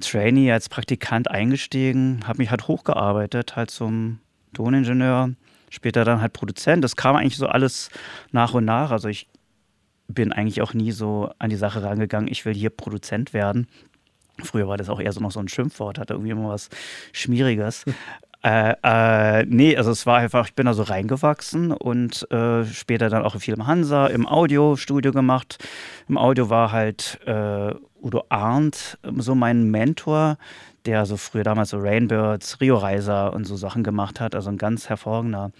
Trainee, als Praktikant eingestiegen, habe mich halt hochgearbeitet, halt zum Toningenieur, später dann halt Produzent. Das kam eigentlich so alles nach und nach. Also ich bin eigentlich auch nie so an die Sache rangegangen, ich will hier Produzent werden. Früher war das auch eher so noch so ein Schimpfwort, hatte irgendwie immer was Schmieriges. [laughs] Äh, äh, nee, also es war einfach, ich bin da so reingewachsen und äh, später dann auch viel im Hansa, im Audiostudio gemacht. Im Audio war halt äh, Udo Arndt so mein Mentor, der so früher damals so Rainbirds, Rio Reiser und so Sachen gemacht hat. Also ein ganz hervorragender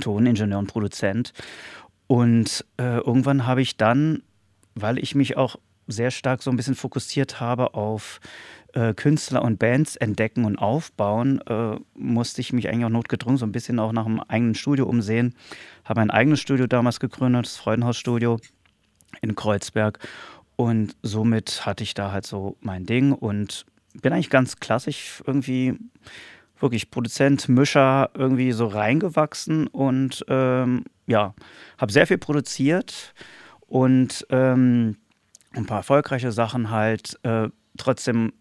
Toningenieur und Produzent. Und äh, irgendwann habe ich dann, weil ich mich auch sehr stark so ein bisschen fokussiert habe auf äh, Künstler und Bands entdecken und aufbauen, äh, musste ich mich eigentlich auch notgedrungen so ein bisschen auch nach einem eigenen Studio umsehen. Habe ein eigenes Studio damals gegründet, das Freudenhausstudio in Kreuzberg. Und somit hatte ich da halt so mein Ding und bin eigentlich ganz klassisch irgendwie wirklich Produzent, Mischer irgendwie so reingewachsen und ähm, ja, habe sehr viel produziert und ähm, ein paar erfolgreiche Sachen halt. Äh, trotzdem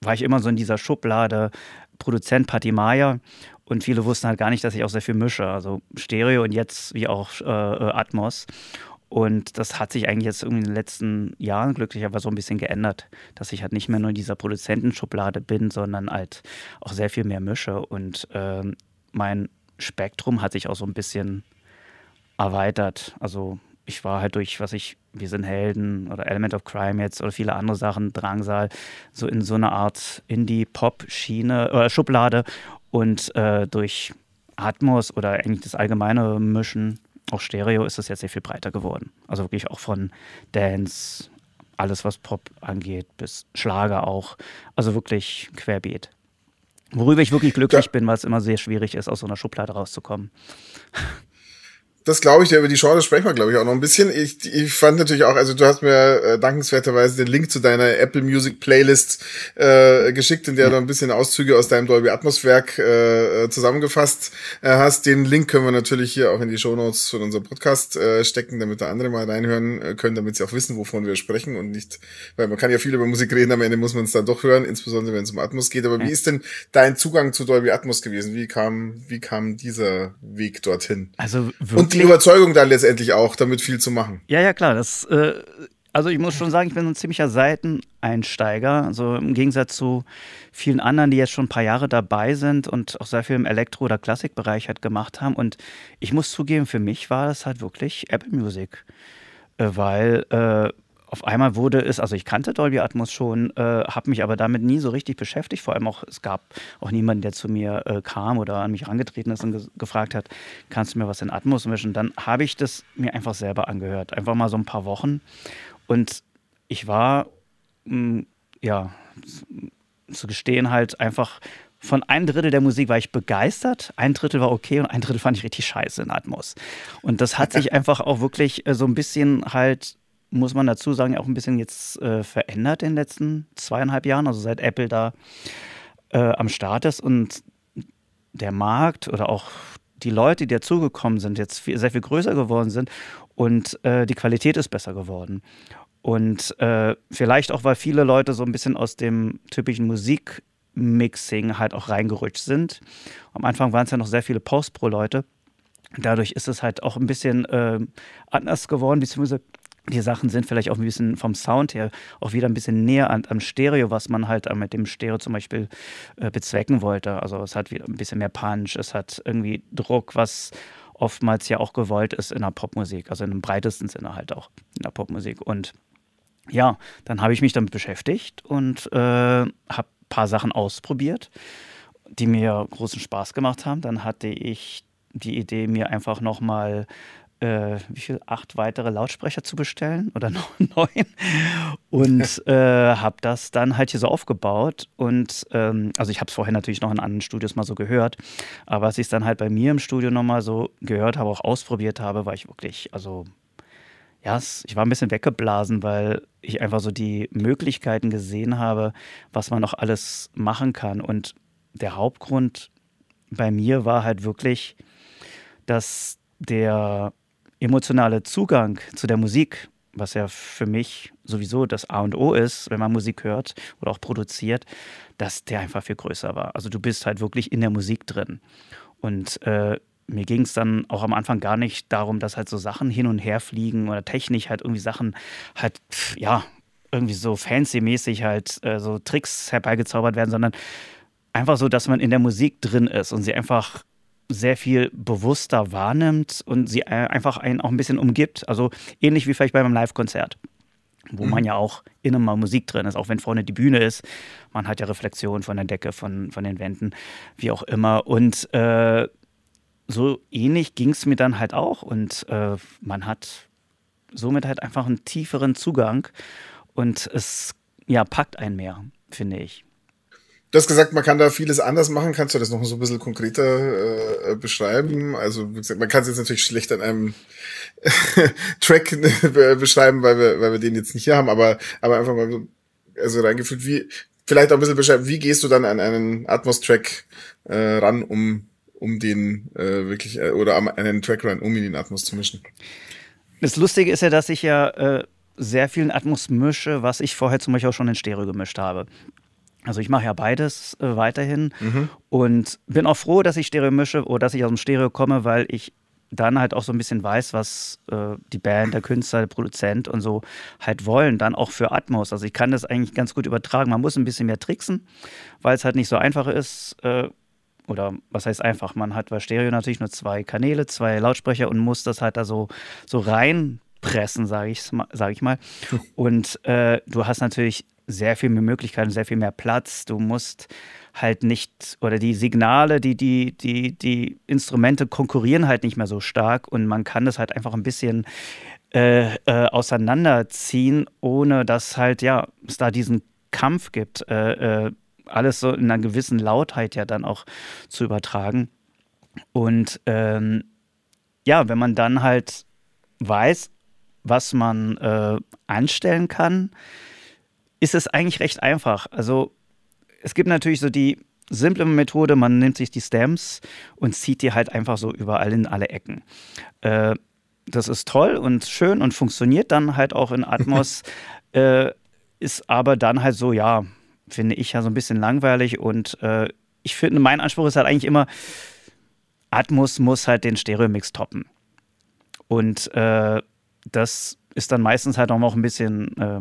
war ich immer so in dieser Schublade Produzent Patti Maya und viele wussten halt gar nicht, dass ich auch sehr viel mische, also Stereo und jetzt wie auch äh, Atmos. Und das hat sich eigentlich jetzt irgendwie in den letzten Jahren glücklicherweise so ein bisschen geändert, dass ich halt nicht mehr nur in dieser Produzentenschublade bin, sondern halt auch sehr viel mehr mische. Und ähm, mein Spektrum hat sich auch so ein bisschen erweitert. Also ich war halt durch, was ich, Wir sind Helden oder Element of Crime jetzt oder viele andere Sachen, Drangsal, so in so einer Art Indie-Pop-Schiene oder Schublade und äh, durch Atmos oder eigentlich das allgemeine Mischen auch Stereo ist es jetzt sehr viel breiter geworden. Also wirklich auch von Dance, alles was Pop angeht, bis Schlager auch. Also wirklich querbeet. Worüber ich wirklich glücklich ja. bin, weil es immer sehr schwierig ist, aus so einer Schublade rauszukommen. Das glaube ich, ja, über die Chance sprechen wir, glaube ich, auch noch ein bisschen. Ich, ich fand natürlich auch, also du hast mir äh, dankenswerterweise den Link zu deiner Apple Music Playlist äh, geschickt, in der ja. du ein bisschen Auszüge aus deinem Dolby Atmos Werk äh, zusammengefasst äh, hast. Den Link können wir natürlich hier auch in die Show Notes von unserem Podcast äh, stecken, damit da andere mal reinhören äh, können, damit sie auch wissen, wovon wir sprechen und nicht, weil man kann ja viel über Musik reden, am Ende muss man es dann doch hören, insbesondere wenn es um Atmos geht. Aber ja. wie ist denn dein Zugang zu Dolby Atmos gewesen? Wie kam, wie kam dieser Weg dorthin? Also wirklich und die Überzeugung dann letztendlich auch, damit viel zu machen. Ja, ja, klar. Das, äh, also ich muss schon sagen, ich bin ein ziemlicher Seiteneinsteiger. Also im Gegensatz zu vielen anderen, die jetzt schon ein paar Jahre dabei sind und auch sehr viel im Elektro- oder Klassikbereich halt gemacht haben. Und ich muss zugeben, für mich war das halt wirklich Apple Music. Äh, weil äh, auf einmal wurde es, also ich kannte Dolby Atmos schon, äh, habe mich aber damit nie so richtig beschäftigt. Vor allem auch, es gab auch niemanden, der zu mir äh, kam oder an mich herangetreten ist und ge gefragt hat, kannst du mir was in Atmos mischen? Dann habe ich das mir einfach selber angehört. Einfach mal so ein paar Wochen. Und ich war mh, hm, ja, zu gestehen, halt einfach von ein Drittel der Musik war ich begeistert, ein Drittel war okay und ein Drittel fand ich richtig scheiße in Atmos. Und das hat sich [laughs] einfach auch wirklich äh, so ein bisschen halt, muss man dazu sagen, auch ein bisschen jetzt äh, verändert in den letzten zweieinhalb Jahren, also seit Apple da äh, am Start ist und der Markt oder auch die Leute, die dazugekommen sind, jetzt viel, sehr viel größer geworden sind und äh, die Qualität ist besser geworden. Und äh, vielleicht auch, weil viele Leute so ein bisschen aus dem typischen Musikmixing halt auch reingerutscht sind. Am Anfang waren es ja noch sehr viele Post-Pro-Leute. Dadurch ist es halt auch ein bisschen äh, anders geworden, beziehungsweise die Sachen sind vielleicht auch ein bisschen vom Sound her auch wieder ein bisschen näher an, am Stereo, was man halt mit dem Stereo zum Beispiel äh, bezwecken wollte. Also es hat wieder ein bisschen mehr Punch, es hat irgendwie Druck, was oftmals ja auch gewollt ist in der Popmusik, also in einem breitesten Sinne halt auch in der Popmusik. Und ja, dann habe ich mich damit beschäftigt und äh, habe ein paar Sachen ausprobiert, die mir großen Spaß gemacht haben. Dann hatte ich die Idee, mir einfach nochmal äh, wie viel, acht weitere Lautsprecher zu bestellen oder [laughs] noch neun und äh, habe das dann halt hier so aufgebaut und ähm, also ich habe es vorher natürlich noch in anderen Studios mal so gehört, aber als ich es dann halt bei mir im Studio nochmal so gehört habe, auch ausprobiert habe, war ich wirklich, also ja, ich war ein bisschen weggeblasen, weil ich einfach so die Möglichkeiten gesehen habe, was man noch alles machen kann. Und der Hauptgrund bei mir war halt wirklich, dass der emotionale Zugang zu der Musik, was ja für mich sowieso das A und O ist, wenn man Musik hört oder auch produziert, dass der einfach viel größer war. Also du bist halt wirklich in der Musik drin. Und äh, mir ging es dann auch am Anfang gar nicht darum, dass halt so Sachen hin und her fliegen oder technisch halt irgendwie Sachen halt, ja, irgendwie so fancy-mäßig halt äh, so Tricks herbeigezaubert werden, sondern einfach so, dass man in der Musik drin ist und sie einfach sehr viel bewusster wahrnimmt und sie einfach einen auch ein bisschen umgibt. Also ähnlich wie vielleicht bei einem Live-Konzert, wo mhm. man ja auch in einer Musik drin ist, auch wenn vorne die Bühne ist. Man hat ja Reflexionen von der Decke, von, von den Wänden, wie auch immer. Und äh, so ähnlich ging es mir dann halt auch und äh, man hat somit halt einfach einen tieferen Zugang und es ja, packt einen mehr, finde ich. Du hast gesagt, man kann da vieles anders machen. Kannst du das noch so ein bisschen konkreter äh, beschreiben? Also, wie gesagt, man kann es jetzt natürlich schlecht an einem [laughs] Track beschreiben, weil wir, weil wir den jetzt nicht hier haben, aber, aber einfach mal so, also reingefühlt, wie, vielleicht auch ein bisschen beschreiben, wie gehst du dann an einen Atmos-Track äh, ran, um um den äh, wirklich, äh, oder am, einen Trackrun, um in den Atmos zu mischen. Das Lustige ist ja, dass ich ja äh, sehr vielen Atmos mische, was ich vorher zum Beispiel auch schon in Stereo gemischt habe. Also ich mache ja beides äh, weiterhin mhm. und bin auch froh, dass ich Stereo mische oder dass ich aus dem Stereo komme, weil ich dann halt auch so ein bisschen weiß, was äh, die Band, der Künstler, der Produzent und so halt wollen, dann auch für Atmos. Also ich kann das eigentlich ganz gut übertragen. Man muss ein bisschen mehr tricksen, weil es halt nicht so einfach ist, äh, oder was heißt einfach, man hat bei Stereo natürlich nur zwei Kanäle, zwei Lautsprecher und muss das halt da so, so reinpressen, sage ich, sag ich mal. [laughs] Und äh, du hast natürlich sehr viel mehr Möglichkeiten, sehr viel mehr Platz. Du musst halt nicht, oder die Signale, die, die, die, die Instrumente konkurrieren halt nicht mehr so stark und man kann das halt einfach ein bisschen äh, äh, auseinanderziehen, ohne dass halt, ja, es da diesen Kampf gibt. Äh, äh alles so in einer gewissen Lautheit ja dann auch zu übertragen. Und ähm, ja, wenn man dann halt weiß, was man äh, anstellen kann, ist es eigentlich recht einfach. Also es gibt natürlich so die simple Methode, man nimmt sich die Stems und zieht die halt einfach so überall in alle Ecken. Äh, das ist toll und schön und funktioniert dann halt auch in Atmos, [laughs] äh, ist aber dann halt so, ja, finde ich ja so ein bisschen langweilig und äh, ich finde, mein Anspruch ist halt eigentlich immer, Atmos muss halt den Stereo-Mix toppen. Und äh, das ist dann meistens halt auch noch ein bisschen äh,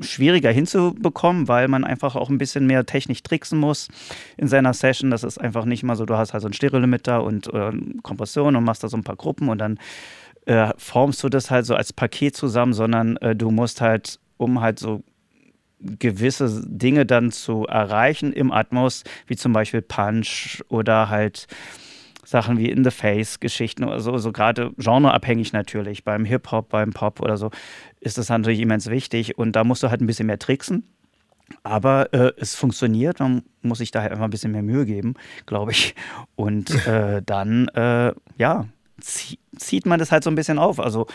schwieriger hinzubekommen, weil man einfach auch ein bisschen mehr technisch tricksen muss in seiner Session. Das ist einfach nicht mal so, du hast halt so einen Stereo-Limiter und äh, Kompression und machst da so ein paar Gruppen und dann äh, formst du das halt so als Paket zusammen, sondern äh, du musst halt, um halt so gewisse Dinge dann zu erreichen im Atmos, wie zum Beispiel Punch oder halt Sachen wie In the Face Geschichten oder so, so gerade genreabhängig natürlich. Beim Hip-Hop, beim Pop oder so ist das natürlich immens wichtig und da musst du halt ein bisschen mehr tricksen. Aber äh, es funktioniert, man muss sich da halt einfach ein bisschen mehr Mühe geben, glaube ich. Und [laughs] äh, dann, äh, ja, zieht man das halt so ein bisschen auf. Also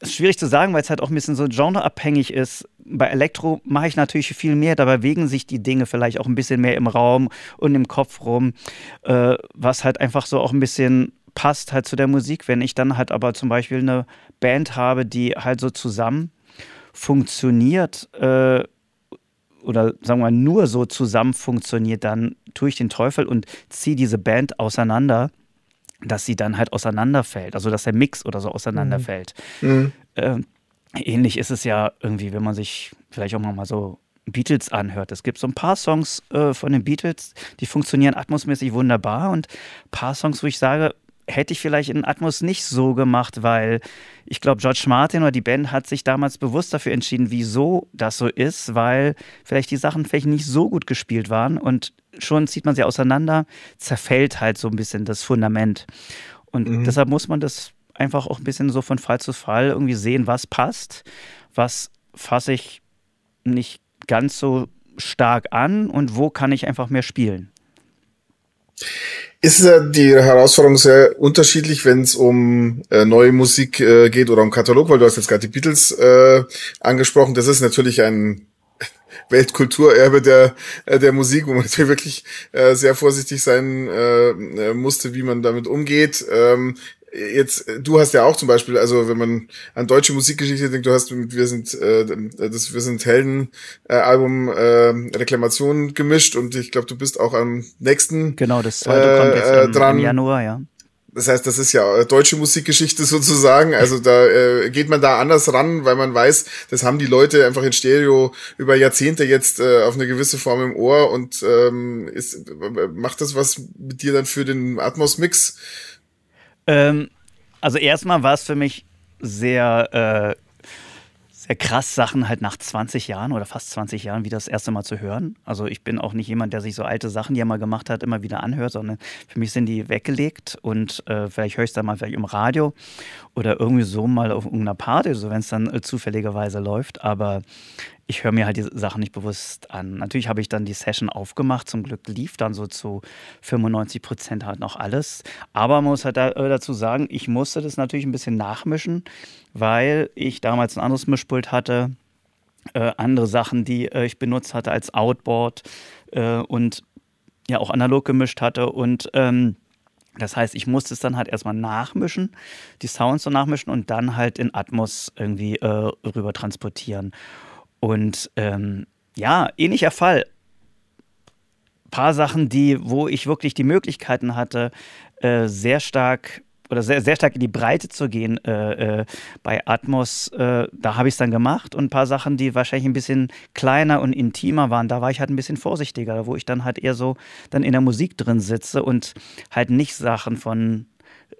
ist schwierig zu sagen, weil es halt auch ein bisschen so genreabhängig ist. Bei Elektro mache ich natürlich viel mehr, da bewegen sich die Dinge vielleicht auch ein bisschen mehr im Raum und im Kopf rum, äh, was halt einfach so auch ein bisschen passt halt zu der Musik. Wenn ich dann halt aber zum Beispiel eine Band habe, die halt so zusammen funktioniert, äh, oder sagen wir mal nur so zusammen funktioniert, dann tue ich den Teufel und ziehe diese Band auseinander dass sie dann halt auseinanderfällt, also dass der Mix oder so auseinanderfällt. Mhm. Äh, ähnlich ist es ja irgendwie, wenn man sich vielleicht auch mal so Beatles anhört. Es gibt so ein paar Songs äh, von den Beatles, die funktionieren atmosmäßig wunderbar und ein paar Songs, wo ich sage, hätte ich vielleicht in Atmos nicht so gemacht, weil ich glaube, George Martin oder die Band hat sich damals bewusst dafür entschieden, wieso das so ist, weil vielleicht die Sachen vielleicht nicht so gut gespielt waren und schon zieht man sie auseinander, zerfällt halt so ein bisschen das Fundament. Und mhm. deshalb muss man das einfach auch ein bisschen so von Fall zu Fall irgendwie sehen, was passt, was fasse ich nicht ganz so stark an und wo kann ich einfach mehr spielen. Ist äh, die Herausforderung sehr unterschiedlich, wenn es um äh, neue Musik äh, geht oder um Katalog, weil du hast jetzt gerade die Beatles äh, angesprochen. Das ist natürlich ein [laughs] Weltkulturerbe der, äh, der Musik, wo man natürlich wirklich äh, sehr vorsichtig sein äh, äh, musste, wie man damit umgeht. Ähm, jetzt, du hast ja auch zum Beispiel, also wenn man an deutsche Musikgeschichte denkt, du hast mit Wir sind äh, das Wir sind Helden äh, Album äh, Reklamation gemischt und ich glaube, du bist auch am nächsten Genau, das zweite äh, kommt jetzt im, dran. im Januar, ja. Das heißt, das ist ja deutsche Musikgeschichte [laughs] sozusagen. Also da äh, geht man da anders ran, weil man weiß, das haben die Leute einfach in Stereo über Jahrzehnte jetzt äh, auf eine gewisse Form im Ohr und ähm, ist, macht das was mit dir dann für den Atmos-Mix? Ähm, also erstmal war es für mich sehr äh, krass, Sachen halt nach 20 Jahren oder fast 20 Jahren wieder das erste Mal zu hören. Also ich bin auch nicht jemand, der sich so alte Sachen, die er mal gemacht hat, immer wieder anhört, sondern für mich sind die weggelegt und äh, vielleicht höre ich es dann mal vielleicht im Radio oder irgendwie so mal auf irgendeiner Party, so wenn es dann äh, zufälligerweise läuft. Aber ich höre mir halt die Sachen nicht bewusst an. Natürlich habe ich dann die Session aufgemacht. Zum Glück lief dann so zu 95 Prozent halt noch alles. Aber man muss halt äh, dazu sagen, ich musste das natürlich ein bisschen nachmischen, weil ich damals ein anderes Mischpult hatte, äh, andere Sachen, die äh, ich benutzt hatte als Outboard äh, und ja auch analog gemischt hatte und ähm, das heißt, ich musste es dann halt erstmal nachmischen, die Sounds so nachmischen und dann halt in Atmos irgendwie äh, rüber transportieren. Und ähm, ja, ähnlicher Fall. Ein paar Sachen, die, wo ich wirklich die Möglichkeiten hatte, äh, sehr stark oder sehr, sehr stark in die Breite zu gehen äh, äh, bei Atmos, äh, da habe ich es dann gemacht. Und ein paar Sachen, die wahrscheinlich ein bisschen kleiner und intimer waren, da war ich halt ein bisschen vorsichtiger, wo ich dann halt eher so dann in der Musik drin sitze und halt nicht Sachen von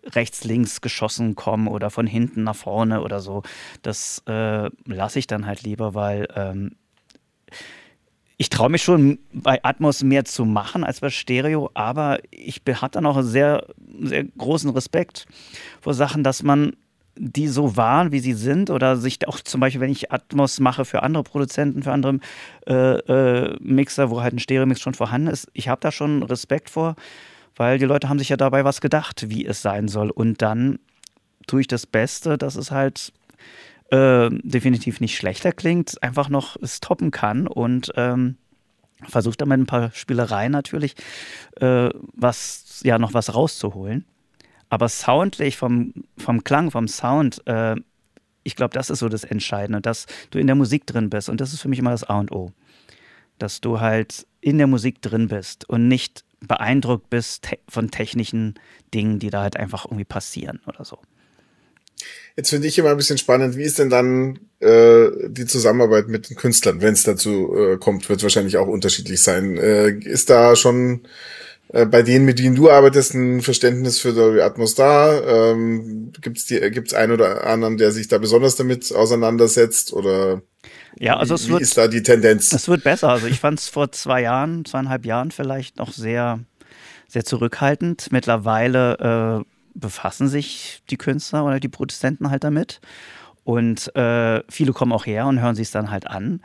rechts, links geschossen kommen oder von hinten nach vorne oder so. Das äh, lasse ich dann halt lieber, weil ähm, ich traue mich schon bei Atmos mehr zu machen als bei Stereo, aber ich habe dann auch einen sehr, sehr großen Respekt vor Sachen, dass man die so waren, wie sie sind, oder sich auch zum Beispiel, wenn ich Atmos mache für andere Produzenten, für andere äh, äh, Mixer, wo halt ein Stereo-Mix schon vorhanden ist, ich habe da schon Respekt vor, weil die Leute haben sich ja dabei was gedacht, wie es sein soll. Und dann tue ich das Beste, dass es halt äh, definitiv nicht schlechter klingt, einfach noch es toppen kann und ähm, versucht dann mit ein paar Spielereien natürlich äh, was, ja, noch was rauszuholen. Aber soundlich vom, vom Klang, vom Sound, äh, ich glaube, das ist so das Entscheidende, dass du in der Musik drin bist. Und das ist für mich immer das A und O. Dass du halt in der Musik drin bist und nicht beeindruckt bist von technischen Dingen, die da halt einfach irgendwie passieren oder so. Jetzt finde ich immer ein bisschen spannend, wie ist denn dann äh, die Zusammenarbeit mit den Künstlern, wenn es dazu äh, kommt, wird wahrscheinlich auch unterschiedlich sein. Äh, ist da schon äh, bei denen, mit denen du arbeitest, ein Verständnis für Dolby Atmos da? Ähm, Gibt es gibt's einen oder anderen, der sich da besonders damit auseinandersetzt? Oder ja, also es wie, wird, ist da die Tendenz? Es wird besser. Also ich fand es vor zwei Jahren, zweieinhalb Jahren vielleicht noch sehr, sehr zurückhaltend. Mittlerweile äh, befassen sich die Künstler oder die Produzenten halt damit. Und äh, viele kommen auch her und hören sich es dann halt an.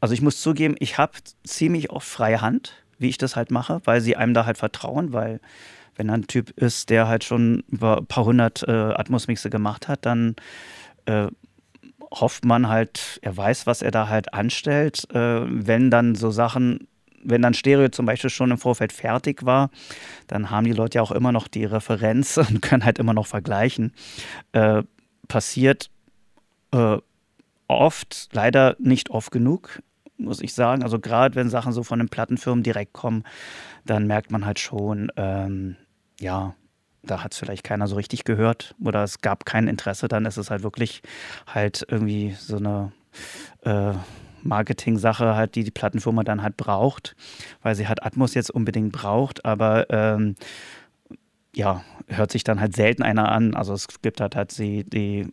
also ich muss zugeben, ich habe ziemlich oft freie Hand, wie ich das halt mache, weil sie einem da halt vertrauen, weil wenn ein Typ ist, der halt schon über ein paar hundert äh, Atmos-Mixe gemacht hat, dann äh, hofft man halt, er weiß, was er da halt anstellt. Äh, wenn dann so Sachen, wenn dann Stereo zum Beispiel schon im Vorfeld fertig war, dann haben die Leute ja auch immer noch die Referenz [laughs] und können halt immer noch vergleichen. Äh, passiert äh, oft, leider nicht oft genug, muss ich sagen. Also gerade wenn Sachen so von den Plattenfirmen direkt kommen, dann merkt man halt schon, ähm, ja, da hat es vielleicht keiner so richtig gehört oder es gab kein Interesse, dann ist es halt wirklich halt irgendwie so eine äh, Marketing-Sache halt, die die Plattenfirma dann halt braucht, weil sie halt Atmos jetzt unbedingt braucht, aber ähm, ja, hört sich dann halt selten einer an. Also es gibt halt halt die, die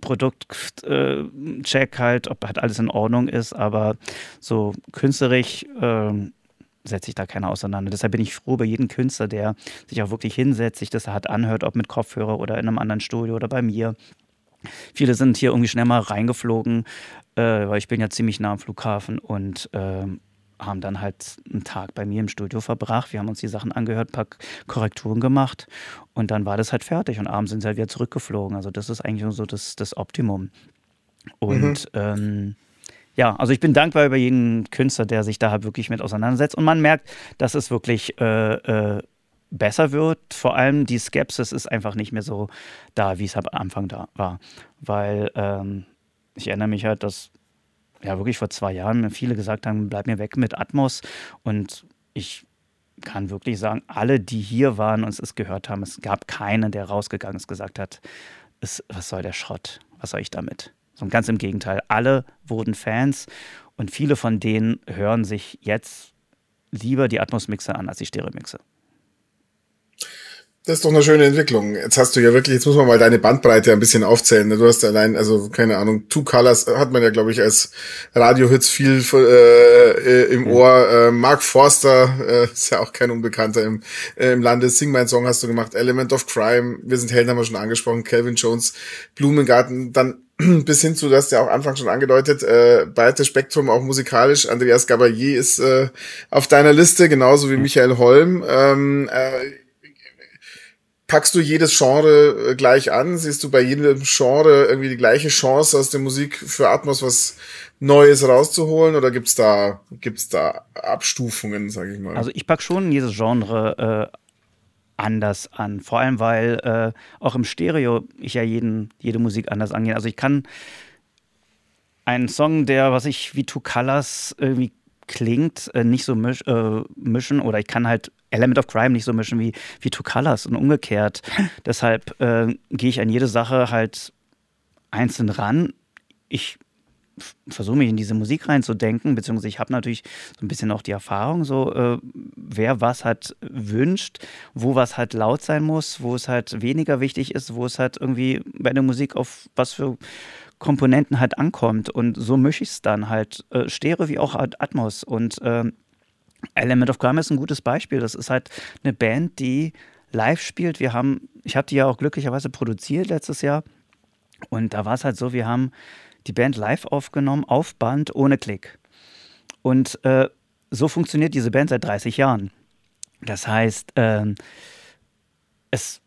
Produktcheck äh, halt, ob halt alles in Ordnung ist, aber so künstlerisch äh, setzt sich da keiner auseinander. Deshalb bin ich froh bei jedem Künstler, der sich auch wirklich hinsetzt, sich das hat anhört, ob mit Kopfhörer oder in einem anderen Studio oder bei mir. Viele sind hier irgendwie schnell mal reingeflogen, äh, weil ich bin ja ziemlich nah am Flughafen und äh, haben dann halt einen Tag bei mir im Studio verbracht. Wir haben uns die Sachen angehört, ein paar Korrekturen gemacht und dann war das halt fertig und abends sind sie halt wieder zurückgeflogen. Also das ist eigentlich so das, das Optimum. Und mhm. ähm, ja, also ich bin dankbar über jeden Künstler, der sich da halt wirklich mit auseinandersetzt. Und man merkt, dass es wirklich äh, äh, besser wird. Vor allem die Skepsis ist einfach nicht mehr so da, wie es am Anfang da war. Weil ähm, ich erinnere mich halt, dass ja wirklich vor zwei Jahren viele gesagt haben, bleib mir weg mit Atmos. Und ich kann wirklich sagen, alle, die hier waren und es gehört haben, es gab keinen, der rausgegangen ist, gesagt hat, es, was soll der Schrott? Was soll ich damit? Und ganz im Gegenteil, alle wurden Fans und viele von denen hören sich jetzt lieber die Atmos-Mixe an als die Stereo-Mixe. Das ist doch eine schöne Entwicklung. Jetzt hast du ja wirklich, jetzt muss man mal deine Bandbreite ein bisschen aufzählen. Du hast allein, also keine Ahnung, Two Colors hat man ja, glaube ich, als Radiohits viel äh, äh, im Ohr. Äh, Mark Forster äh, ist ja auch kein Unbekannter im, äh, im Lande. Sing My Song hast du gemacht. Element of Crime, Wir sind Helden haben wir schon angesprochen. Calvin Jones, Blumengarten. Dann [clears throat] bis hin zu, das ja auch Anfang schon angedeutet, äh, breites Spektrum auch musikalisch. Andreas Gabalier ist äh, auf deiner Liste, genauso wie Michael Holm. Ähm, äh, packst du jedes Genre äh, gleich an? Siehst du bei jedem Genre irgendwie die gleiche Chance aus der Musik für Atmos was Neues rauszuholen oder gibt's da gibt's da Abstufungen, sag ich mal? Also ich pack schon jedes Genre äh, anders an, vor allem weil äh, auch im Stereo ich ja jeden jede Musik anders angehe. Also ich kann einen Song, der was ich wie Two Colors irgendwie klingt, äh, nicht so misch, äh, mischen oder ich kann halt Element of Crime nicht so mischen wie, wie Two Colors und umgekehrt. [laughs] Deshalb äh, gehe ich an jede Sache halt einzeln ran. Ich versuche mich in diese Musik reinzudenken, beziehungsweise ich habe natürlich so ein bisschen auch die Erfahrung, so äh, wer was halt wünscht, wo was halt laut sein muss, wo es halt weniger wichtig ist, wo es halt irgendwie bei der Musik auf was für Komponenten halt ankommt. Und so mische ich es dann halt, äh, Stereo wie auch Atmos. Und äh, Element of Crime ist ein gutes Beispiel. Das ist halt eine Band, die live spielt. Wir haben, ich habe die ja auch glücklicherweise produziert letztes Jahr. Und da war es halt so, wir haben die Band live aufgenommen, auf Band, ohne Klick. Und äh, so funktioniert diese Band seit 30 Jahren. Das heißt, äh, es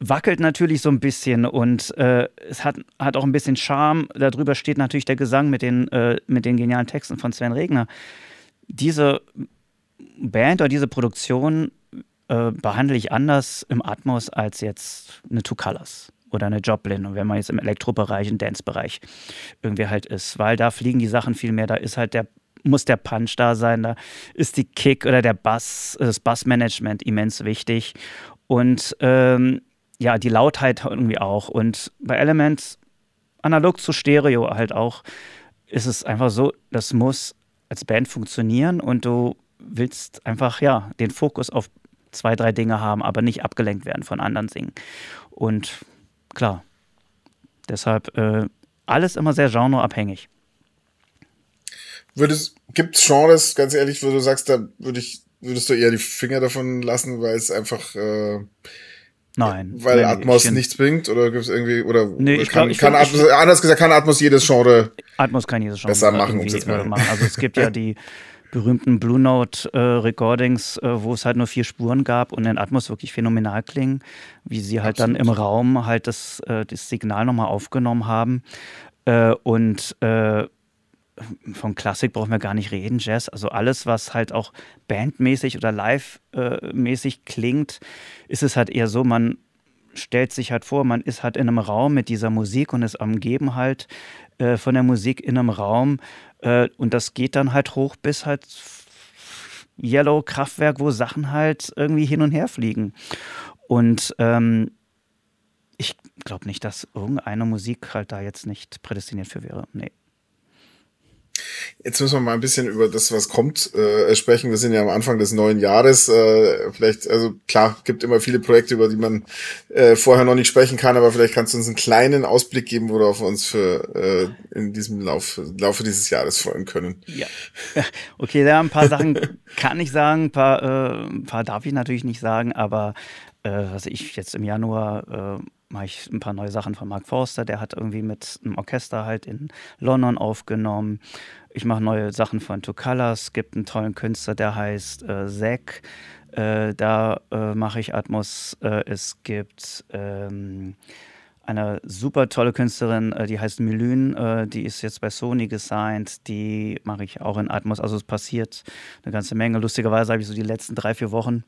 wackelt natürlich so ein bisschen und äh, es hat, hat auch ein bisschen Charme. Darüber steht natürlich der Gesang mit den, äh, mit den genialen Texten von Sven Regner. Diese Band oder diese Produktion äh, behandle ich anders im Atmos als jetzt eine Two Colors oder eine Joplin. Und wenn man jetzt im Elektrobereich, im Dance-Bereich irgendwie halt ist, weil da fliegen die Sachen viel mehr, da ist halt der muss der Punch da sein, da ist die Kick oder der Bass, das Bassmanagement immens wichtig. Und ähm, ja, die Lautheit irgendwie auch. Und bei Elements, analog zu Stereo halt auch, ist es einfach so, das muss als Band funktionieren und du willst einfach, ja, den Fokus auf zwei, drei Dinge haben, aber nicht abgelenkt werden von anderen Singen. Und klar, deshalb äh, alles immer sehr genreabhängig. gibt es Genres, ganz ehrlich, wo du sagst, da würde ich, würdest du eher die Finger davon lassen, weil es einfach äh, Nein. Weil nee, Atmos ich, nichts bringt? Oder gibt es irgendwie, oder, Nee, ich kann, glaub, ich kann find- Atmos, anders gesagt, kann Atmos jedes Genre Atmos kann jedes Genre besser machen, irgendwie, um's jetzt mal- äh, machen. Also es gibt ja [laughs] die berühmten Blue Note äh, Recordings, äh, wo es halt nur vier Spuren gab und in Atmos wirklich phänomenal klingen, wie sie halt dann im Raum halt das, äh, das Signal nochmal aufgenommen haben. Äh, und äh, von Klassik brauchen wir gar nicht reden, Jazz. Also alles, was halt auch bandmäßig oder live-mäßig klingt, ist es halt eher so, man stellt sich halt vor, man ist halt in einem Raum mit dieser Musik und ist am Geben halt äh, von der Musik in einem Raum äh, und das geht dann halt hoch bis halt Yellow Kraftwerk, wo Sachen halt irgendwie hin und her fliegen. Und ähm, ich glaube nicht, dass irgendeine Musik halt da jetzt nicht prädestiniert für wäre. Nee. Jetzt müssen wir mal ein bisschen über das, was kommt, äh, sprechen. Wir sind ja am Anfang des neuen Jahres. Äh, vielleicht, also klar, gibt immer viele Projekte, über die man äh, vorher noch nicht sprechen kann, aber vielleicht kannst du uns einen kleinen Ausblick geben, worauf wir uns für äh, in diesem Lauf, Laufe dieses Jahres freuen können. Ja. [laughs] Okay, da ein paar Sachen kann ich sagen, ein paar, äh, ein paar darf ich natürlich nicht sagen, aber äh, was ich jetzt im Januar äh, mache ich ein paar neue Sachen von Mark Forster, der hat irgendwie mit einem Orchester halt in London aufgenommen. Ich mache neue Sachen von Two Colors, es gibt einen tollen Künstler, der heißt äh, Zack. Äh, da äh, mache ich Atmos. Äh, es gibt ähm, eine super tolle Künstlerin, äh, die heißt Milün, äh, die ist jetzt bei Sony gesigned, die mache ich auch in Atmos. Also es passiert eine ganze Menge. Lustigerweise habe ich so die letzten drei, vier Wochen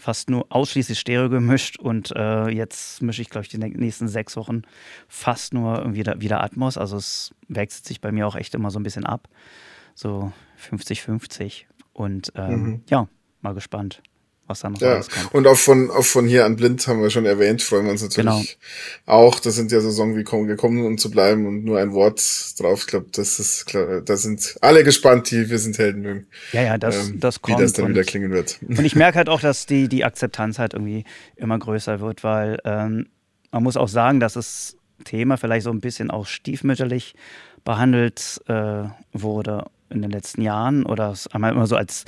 fast nur ausschließlich Stereo gemischt und äh, jetzt mische ich, glaube ich, die nä- nächsten sechs Wochen fast nur wieder, wieder Atmos. Also es wechselt sich bei mir auch echt immer so ein bisschen ab. So 50-50. Und ähm, ja, mal gespannt, was da noch Ja, alles kommt. und auch von, auch von hier an blind haben wir schon erwähnt, freuen wir uns natürlich auch. Das sind ja so Songs wie kommen, gekommen, um zu bleiben und nur ein Wort drauf. Ich glaube, das ist klar, da sind alle gespannt, die wir sind Helden mögen. Ja, ja, das, ähm, das kommt. Wie das dann und- wieder klingen wird. Und ich merke halt [laughs] auch, dass die, die Akzeptanz halt irgendwie immer größer wird, weil ähm, man muss auch sagen, dass das Thema vielleicht so ein bisschen auch stiefmütterlich behandelt äh, wurde in den letzten Jahren oder es einmal immer so als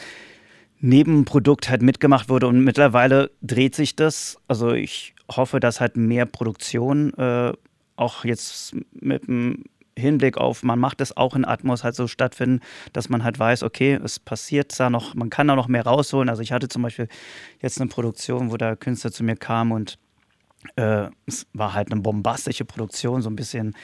Nebenprodukt halt mitgemacht wurde und mittlerweile dreht sich das. Also ich hoffe, dass halt mehr Produktion äh, auch jetzt mit dem Hinblick auf, man macht es auch in Atmos halt so stattfinden, dass man halt weiß, okay, es passiert da noch, man kann da noch mehr rausholen. Also ich hatte zum Beispiel jetzt eine Produktion, wo der Künstler zu mir kam und äh, es war halt eine bombastische Produktion, so ein bisschen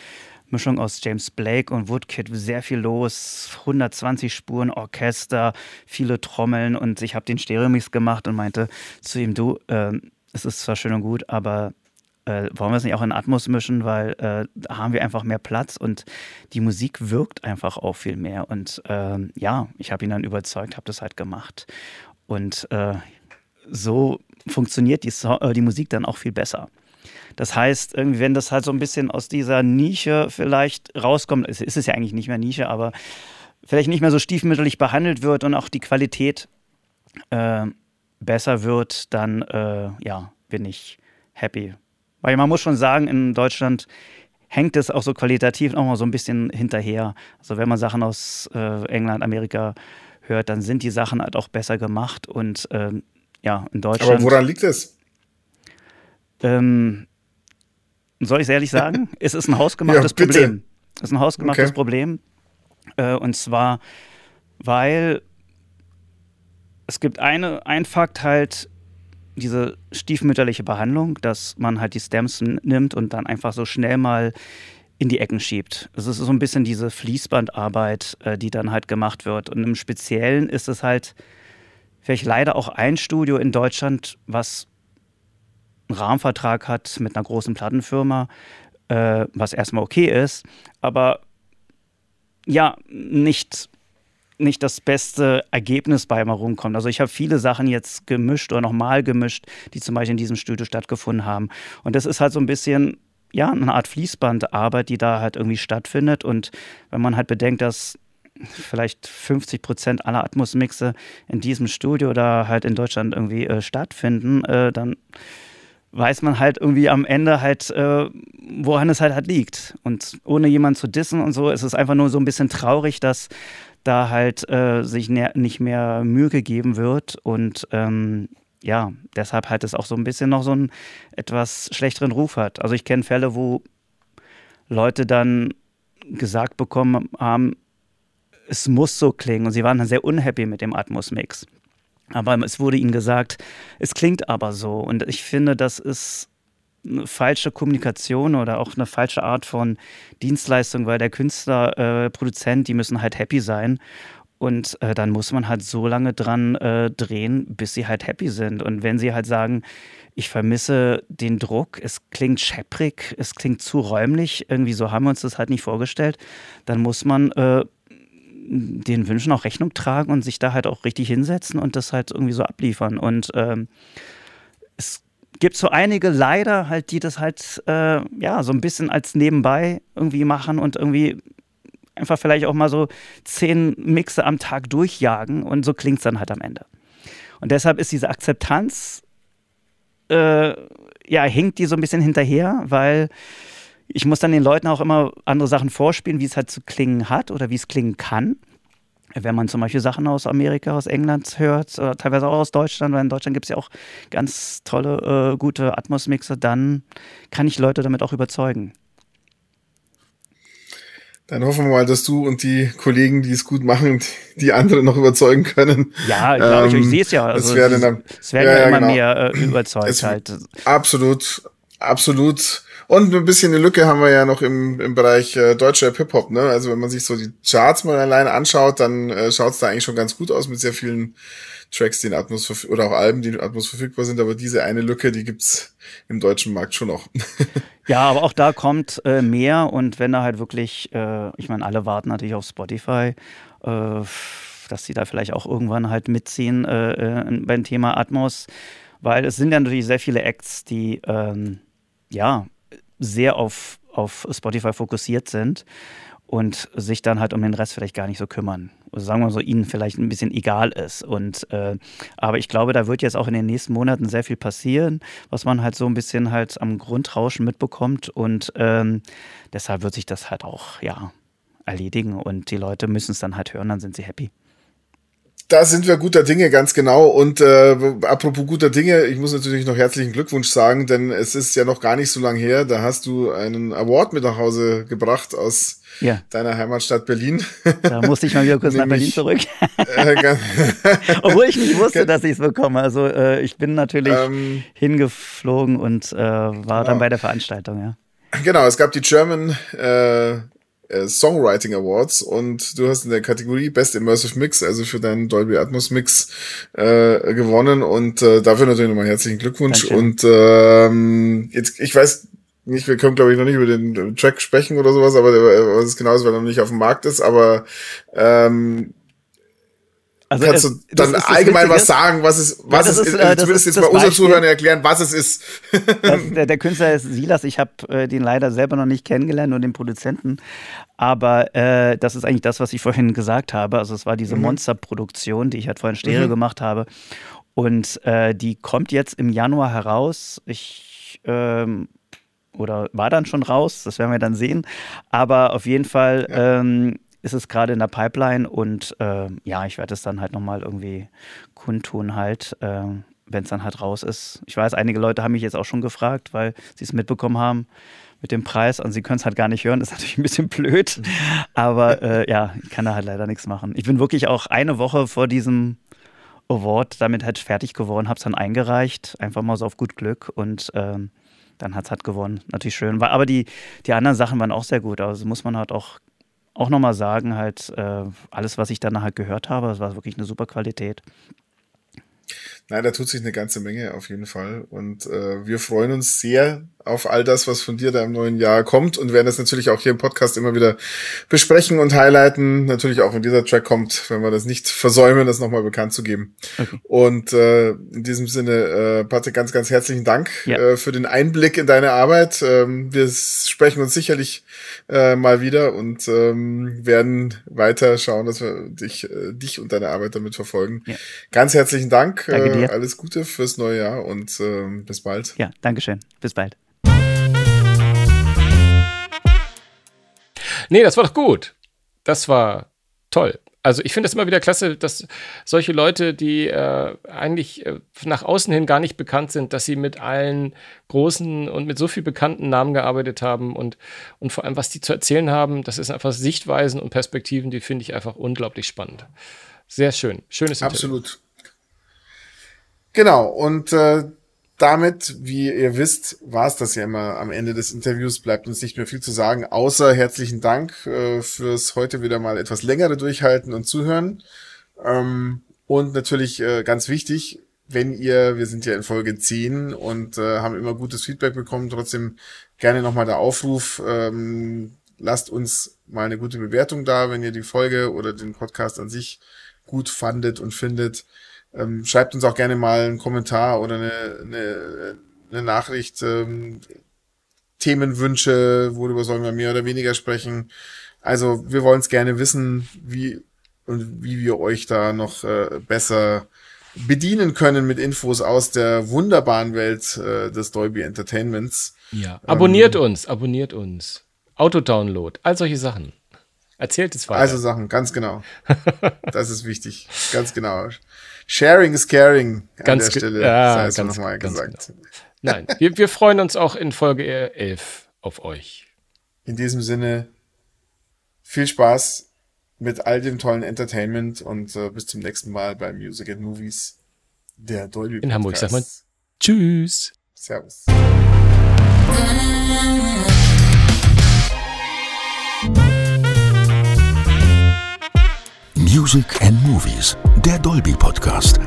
Mischung aus James Blake und Woodkid, sehr viel los, 120 Spuren, Orchester, viele Trommeln und ich habe den Stereomix gemacht und meinte zu ihm, du, ähm, es ist zwar schön und gut, aber äh, wollen wir es nicht auch in Atmos mischen, weil äh, da haben wir einfach mehr Platz und die Musik wirkt einfach auch viel mehr. Und ähm, ja, ich habe ihn dann überzeugt, habe das halt gemacht. Und äh, so funktioniert die, so äh, die Musik dann auch viel besser. Das heißt, irgendwie, wenn das halt so ein bisschen aus dieser Nische vielleicht rauskommt, es ist es ja eigentlich nicht mehr Nische, aber vielleicht nicht mehr so stiefmütterlich behandelt wird und auch die Qualität äh, besser wird, dann äh, ja, bin ich happy. Weil man muss schon sagen, in Deutschland hängt es auch so qualitativ noch mal so ein bisschen hinterher. Also wenn man Sachen aus äh, England, Amerika hört, dann sind die Sachen halt auch besser gemacht und ähm, ja, in Deutschland. Aber woran liegt es? Ähm, soll ich es ehrlich sagen? [laughs] es ist ein hausgemachtes Ja. Problem. Es ist ein hausgemachtes Okay. Problem. Äh, und zwar, weil es gibt eine, ein Fakt halt, diese stiefmütterliche Behandlung, dass man halt die Stems nimmt und dann einfach so schnell mal in die Ecken schiebt. Es ist so ein bisschen diese Fließbandarbeit, äh, die dann halt gemacht wird. Und im Speziellen ist es halt vielleicht leider auch ein Studio in Deutschland, was einen Rahmenvertrag hat mit einer großen Plattenfirma, äh, was erstmal okay ist, aber ja, nicht, nicht das beste Ergebnis bei mal rumkommt. Also ich habe viele Sachen jetzt gemischt oder nochmal gemischt, die zum Beispiel in diesem Studio stattgefunden haben. Und das ist halt so ein bisschen, ja, eine Art Fließbandarbeit, die da halt irgendwie stattfindet. Und wenn man halt bedenkt, dass vielleicht 50 Prozent aller Atmos-Mixe in diesem Studio da halt in Deutschland irgendwie äh, stattfinden, äh, dann weiß man halt irgendwie am Ende halt, äh, woran es halt, halt liegt. Und ohne jemanden zu dissen und so, ist es einfach nur so ein bisschen traurig, dass da halt äh, sich ne nicht mehr Mühe gegeben wird. Und ähm, ja, deshalb halt es auch so ein bisschen noch so einen etwas schlechteren Ruf hat. Also ich kenne Fälle, wo Leute dann gesagt bekommen haben, es muss so klingen und sie waren dann sehr unhappy mit dem Atmos-Mix. Aber es wurde ihnen gesagt, es klingt aber so. Und ich finde, das ist eine falsche Kommunikation oder auch eine falsche Art von Dienstleistung, weil der Künstler, äh, Produzent, die müssen halt happy sein. Und äh, dann muss man halt so lange dran äh, drehen, bis sie halt happy sind. Und wenn sie halt sagen, ich vermisse den Druck, es klingt schepprig, es klingt zu räumlich, irgendwie so haben wir uns das halt nicht vorgestellt, dann muss man äh, den Wünschen auch Rechnung tragen und sich da halt auch richtig hinsetzen und das halt irgendwie so abliefern. Und ähm, es gibt so einige leider halt, die das halt äh, ja so ein bisschen als nebenbei irgendwie machen und irgendwie einfach vielleicht auch mal so zehn Mixe am Tag durchjagen und so klingt es dann halt am Ende. Und deshalb ist diese Akzeptanz, äh, ja, hinkt die so ein bisschen hinterher, weil ich muss dann den Leuten auch immer andere Sachen vorspielen, wie es halt zu klingen hat oder wie es klingen kann. Wenn man zum Beispiel Sachen aus Amerika, aus England hört, oder teilweise auch aus Deutschland, weil in Deutschland gibt es ja auch ganz tolle, äh, gute Atmos-Mixer, dann kann ich Leute damit auch überzeugen. Dann hoffen wir mal, dass du und die Kollegen, die es gut machen, die anderen noch überzeugen können. Ja, glaube ich, ähm, ich sehe es ja. Also, es werden, dann, es werden ja, ja immer genau. mehr äh, überzeugt es, halt. Absolut, absolut. Und ein bisschen eine Lücke haben wir ja noch im, im Bereich äh, deutscher Hip-Hop. Ne? Also wenn man sich so die Charts mal alleine anschaut, dann äh, schaut es da eigentlich schon ganz gut aus mit sehr vielen Tracks, die in Atmos oder auch Alben, die in Atmos verfügbar sind. Aber diese eine Lücke, die gibt's im deutschen Markt schon noch. [laughs] ja, aber auch da kommt äh, mehr. Und wenn da halt wirklich, äh, ich meine, alle warten natürlich auf Spotify. Äh, dass sie da vielleicht auch irgendwann halt mitziehen äh, äh, beim Thema Atmos, weil es sind ja natürlich sehr viele Acts, die ähm, ja sehr auf, auf Spotify fokussiert sind und sich dann halt um den Rest vielleicht gar nicht so kümmern. Also sagen wir so, ihnen vielleicht ein bisschen egal ist. Und äh, aber ich glaube, da wird jetzt auch in den nächsten Monaten sehr viel passieren, was man halt so ein bisschen halt am Grundrauschen mitbekommt. Und ähm, deshalb wird sich das halt auch, ja, erledigen und die Leute müssen es dann halt hören, dann sind sie happy. Da sind wir guter Dinge, ganz genau. Und äh, apropos guter Dinge, ich muss natürlich noch herzlichen Glückwunsch sagen, denn es ist ja noch gar nicht so lange her. Da hast du einen Award mit nach Hause gebracht aus ja. deiner Heimatstadt Berlin. Da musste ich mal wieder kurz nach [laughs] Berlin zurück. Äh, [laughs] Obwohl ich nicht wusste, dass ich es bekomme. Also äh, ich bin natürlich ähm, hingeflogen und äh, war genau. dann bei der Veranstaltung, ja. Genau, es gab die German äh, äh, Songwriting Awards und du hast in der Kategorie Best Immersive Mix, also für deinen Dolby Atmos Mix äh, gewonnen und äh, dafür natürlich nochmal herzlichen Glückwunsch Danke. und ähm, jetzt ich weiß nicht, wir können glaube ich noch nicht über den Track sprechen oder sowas, aber äh, was es genau ist, weil er noch nicht auf dem Markt ist, aber ähm, also Kannst du dann allgemein was sagen, was es, was ja, es ist, äh, zumindest jetzt bei unseren Zuhörern erklären, was es ist. [laughs] der, der, Künstler ist Silas, ich habe äh, den leider selber noch nicht kennengelernt und den Produzenten, aber äh, das ist eigentlich das, was ich vorhin gesagt habe. Also es war diese mhm. Monsterproduktion, die ich halt vorhin Stereo mhm. gemacht habe und äh, die kommt jetzt im Januar heraus. Ich ähm, oder war dann schon raus, das werden wir dann sehen. Aber auf jeden Fall ja. ähm, ist es gerade in der Pipeline und äh, ja, ich werde es dann halt nochmal irgendwie kundtun halt, äh, wenn es dann halt raus ist. Ich weiß, einige Leute haben mich jetzt auch schon gefragt, weil sie es mitbekommen haben mit dem Preis und sie können es halt gar nicht hören. Das ist natürlich ein bisschen blöd, aber äh, ja, ich kann da halt leider nichts machen. Ich bin wirklich auch eine Woche vor diesem Award damit halt fertig geworden, habe es dann eingereicht, einfach mal so auf gut Glück und ähm, dann hat es halt gewonnen. Natürlich schön. Aber die, die anderen Sachen waren auch sehr gut. Also muss man halt auch auch nochmal sagen, halt, äh, alles, was ich dann halt gehört habe, das war wirklich eine super Qualität. Nein, da tut sich eine ganze Menge auf jeden Fall. Und äh, wir freuen uns sehr auf all das, was von dir da im neuen Jahr kommt und werden das natürlich auch hier im Podcast immer wieder besprechen und highlighten. Natürlich auch, wenn dieser Track kommt, wenn wir das nicht versäumen, das nochmal bekannt zu geben. Okay. Und äh, in diesem Sinne, äh, Patrick, ganz, ganz herzlichen Dank ja. äh, für den Einblick in deine Arbeit. Ähm, wir sprechen uns sicherlich äh, mal wieder und ähm, werden weiter schauen, dass wir dich, äh, dich und deine Arbeit damit verfolgen. Ja. Ganz herzlichen Dank. Danke dir. Äh, alles Gute fürs neue Jahr und äh, bis bald. Ja, Dankeschön. Bis bald. Nee, das war doch gut. Das war toll. Also ich finde es immer wieder klasse, dass solche Leute, die äh, eigentlich äh, nach außen hin gar nicht bekannt sind, dass sie mit allen großen und mit so viel bekannten Namen gearbeitet haben und, und vor allem, was die zu erzählen haben, das ist einfach Sichtweisen und Perspektiven, die finde ich einfach unglaublich spannend. Sehr schön. Schönes Interview. Absolut. Genau, und äh, damit, wie ihr wisst, war es das ja immer am Ende des Interviews. Bleibt uns nicht mehr viel zu sagen, außer herzlichen Dank äh, fürs heute wieder mal etwas längere Durchhalten und Zuhören. Ähm, und natürlich äh, ganz wichtig, wenn ihr, wir sind ja in Folge 10 und äh, haben immer gutes Feedback bekommen, trotzdem gerne nochmal der Aufruf, ähm, lasst uns mal eine gute Bewertung da, wenn ihr die Folge oder den Podcast an sich gut fandet und findet. Ähm, schreibt uns auch gerne mal einen Kommentar oder eine, eine, eine Nachricht, ähm, Themenwünsche, worüber sollen wir mehr oder weniger sprechen. Also wir wollen es gerne wissen, wie und wie wir euch da noch äh, besser bedienen können mit Infos aus der wunderbaren Welt äh, des Dolby Entertainments. Ja, abonniert ähm, uns, abonniert uns. Autodownload, all solche Sachen. Erzählt es weiter. Also Sachen, ganz genau. [laughs] das ist wichtig, ganz genau. Sharing is caring an ganz der Stelle, ja, sei es nochmal gesagt. Genau. Nein, wir, wir freuen uns auch in Folge 11 auf euch. In diesem Sinne, viel Spaß mit all dem tollen Entertainment und äh, bis zum nächsten Mal bei Music and Movies, der Dolby In Hamburg sag mal Tschüss. Servus. Music and Movies, der Dolby Podcast.